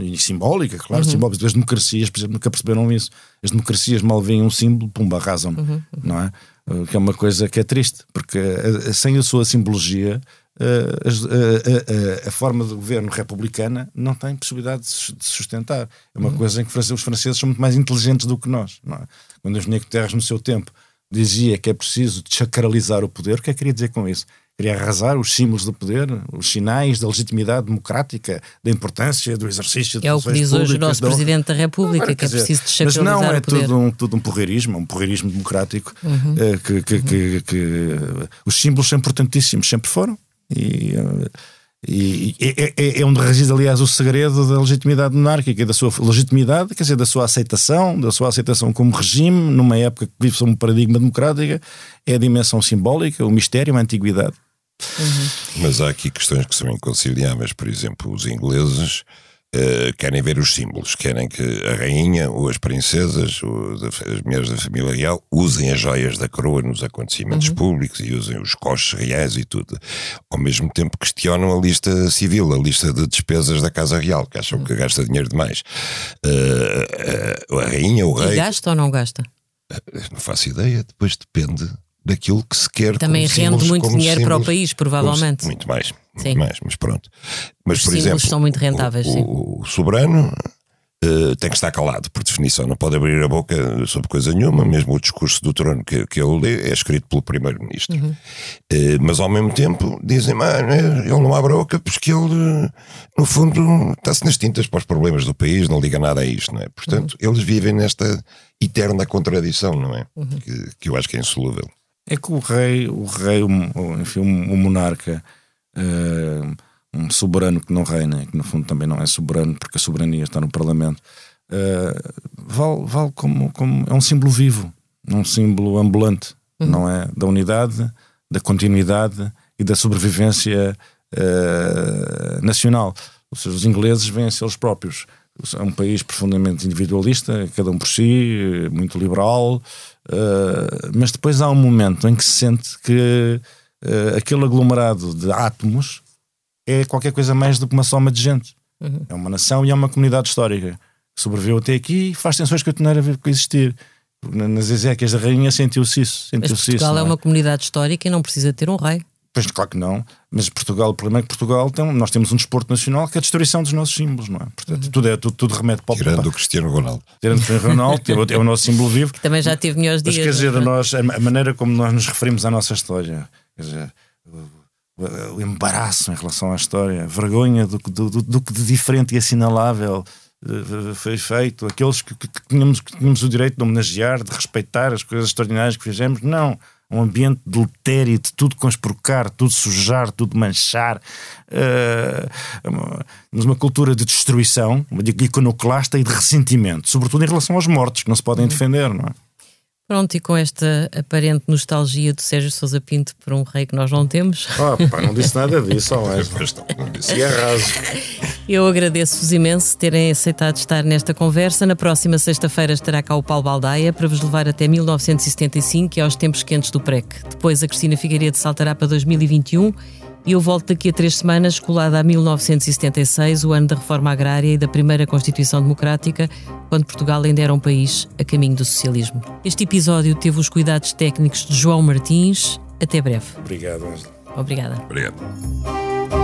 e simbólica, claro, uhum. simbólica. As democracias, por exemplo, nunca perceberam isso. As democracias mal veem um símbolo, pumba, arrasam, uhum. uhum. não é? Que é uma coisa que é triste, porque eh, sem a sua simbologia, eh, a, a, a, a, forma de governo republicana não tem possibilidade de sustentar. É uma uhum. coisa em que os franceses são muito mais inteligentes do que nós. Não é? Quando o Engenheiro Guterres, no seu tempo, dizia que é preciso desacralizar o poder, o que é que queria dizer com isso? Queria arrasar os símbolos do poder, os sinais da legitimidade democrática, da importância do exercício de É o que diz hoje o nosso. Presidente da República, Agora, que é preciso desacralizar Mas não é tudo um, tudo um porreirismo, um porreirismo democrático, uhum. Eh, que, que, uhum. que, que, os símbolos são importantíssimos, sempre foram. E, eh, e, é, é, é onde reside, aliás, o segredo da legitimidade monárquica, da sua legitimidade, quer dizer, da sua aceitação, da sua aceitação como regime, numa época que vive um paradigma democrático, é a dimensão simbólica, o mistério, a antiguidade. Uhum. Mas há aqui questões que são inconciliáveis. Por exemplo, os ingleses uh, querem ver os símbolos, querem que a rainha ou as princesas ou as mulheres da família real usem as joias da coroa nos acontecimentos uhum. públicos e usem os coches reais e tudo. Ao mesmo tempo questionam a lista civil, a lista de despesas da Casa Real, que acham uhum. que gasta dinheiro demais. Uh, uh, a rainha, o rei. E gasta ou não gasta? Não faço ideia, depois depende daquilo que se quer. Também rende muito dinheiro símbolos, para o país, provavelmente. muito mais, muito sim. mais, mas pronto. Mas, Os por exemplo, são muito rentáveis. O, o soberano uh, tem que estar calado, por definição, não pode abrir a boca sobre coisa nenhuma, mesmo o discurso do trono que, que ele lê é escrito pelo primeiro-ministro. Uhum. Uh, mas ao mesmo tempo dizem, mano, ele não abre a boca porque ele, no fundo, está-se nas tintas para os problemas do país, não liga nada a isto, não é? Portanto, uhum. eles vivem nesta eterna contradição, não é? Uhum. Que, que eu acho que é insolúvel é que o rei, o rei, o, enfim, monarca, uh, um soberano que não reina, que no fundo também não é soberano, porque a soberania está no Parlamento, uh, vale, vale como, como é um símbolo vivo, um símbolo ambulante, uhum. não é? Da unidade, da continuidade e da sobrevivência uh, nacional. Ou seja, os ingleses veem-se eles próprios. É um país profundamente individualista, cada um por si, muito liberal, uh, mas depois há um momento em que se sente que uh, aquele aglomerado de átomos é qualquer coisa mais do que uma soma de gente. Uhum. É uma nação e é uma comunidade histórica que sobreviveu até aqui e faz tensões que eu continuar a existir. Nas Ezequias da Rainha sentiu-se isso. Sentiu mas Portugal isso, é? é uma comunidade histórica e não precisa ter um rei. Pois, claro que não. Mas Portugal, o problema é que Portugal tem, nós temos um desporto nacional que é a destruição dos nossos símbolos, não é? Portanto, tudo, é, tudo, tudo remete para o Tirando o Cristiano Ronaldo. Tirando o Cristiano Ronaldo, é o nosso símbolo vivo. Que também já teve melhores dias. Mas quer dizer, é? nós, a, maneira como nós nos referimos à nossa história, quer dizer, o, o embaraço em relação à história, a vergonha do, do, do, do que de diferente e assinalável eh, foi feito, aqueles que, que, tínhamos, que tínhamos o direito de homenagear, de respeitar as coisas extraordinárias que fizemos, não um ambiente deletério de tudo conspurcar, tudo sujar, tudo manchar, uh, uma cultura de destruição, iconoclasta e de ressentimento, sobretudo em relação aos mortos, que não se podem defender, não é? Pronto, e com esta aparente nostalgia do Sérgio Sousa Pinto por um rei que nós não temos. Ah, pá, não disse nada disso, ó, e arraso. Eu agradeço-vos imenso terem aceitado estar nesta conversa. Na próxima sexta-feira estará cá o Paulo Baldaia para vos levar até 1975 e aos tempos quentes do PREC. Depois a Cristina Figueiredo saltará para 2021 E eu volto daqui a três semanas, colada a 1976, o ano da reforma agrária e da primeira Constituição Democrática, quando Portugal ainda era um país a caminho do socialismo. Este episódio teve os cuidados técnicos de João Martins. Até breve. Obrigado, Angela. Obrigada. Obrigado.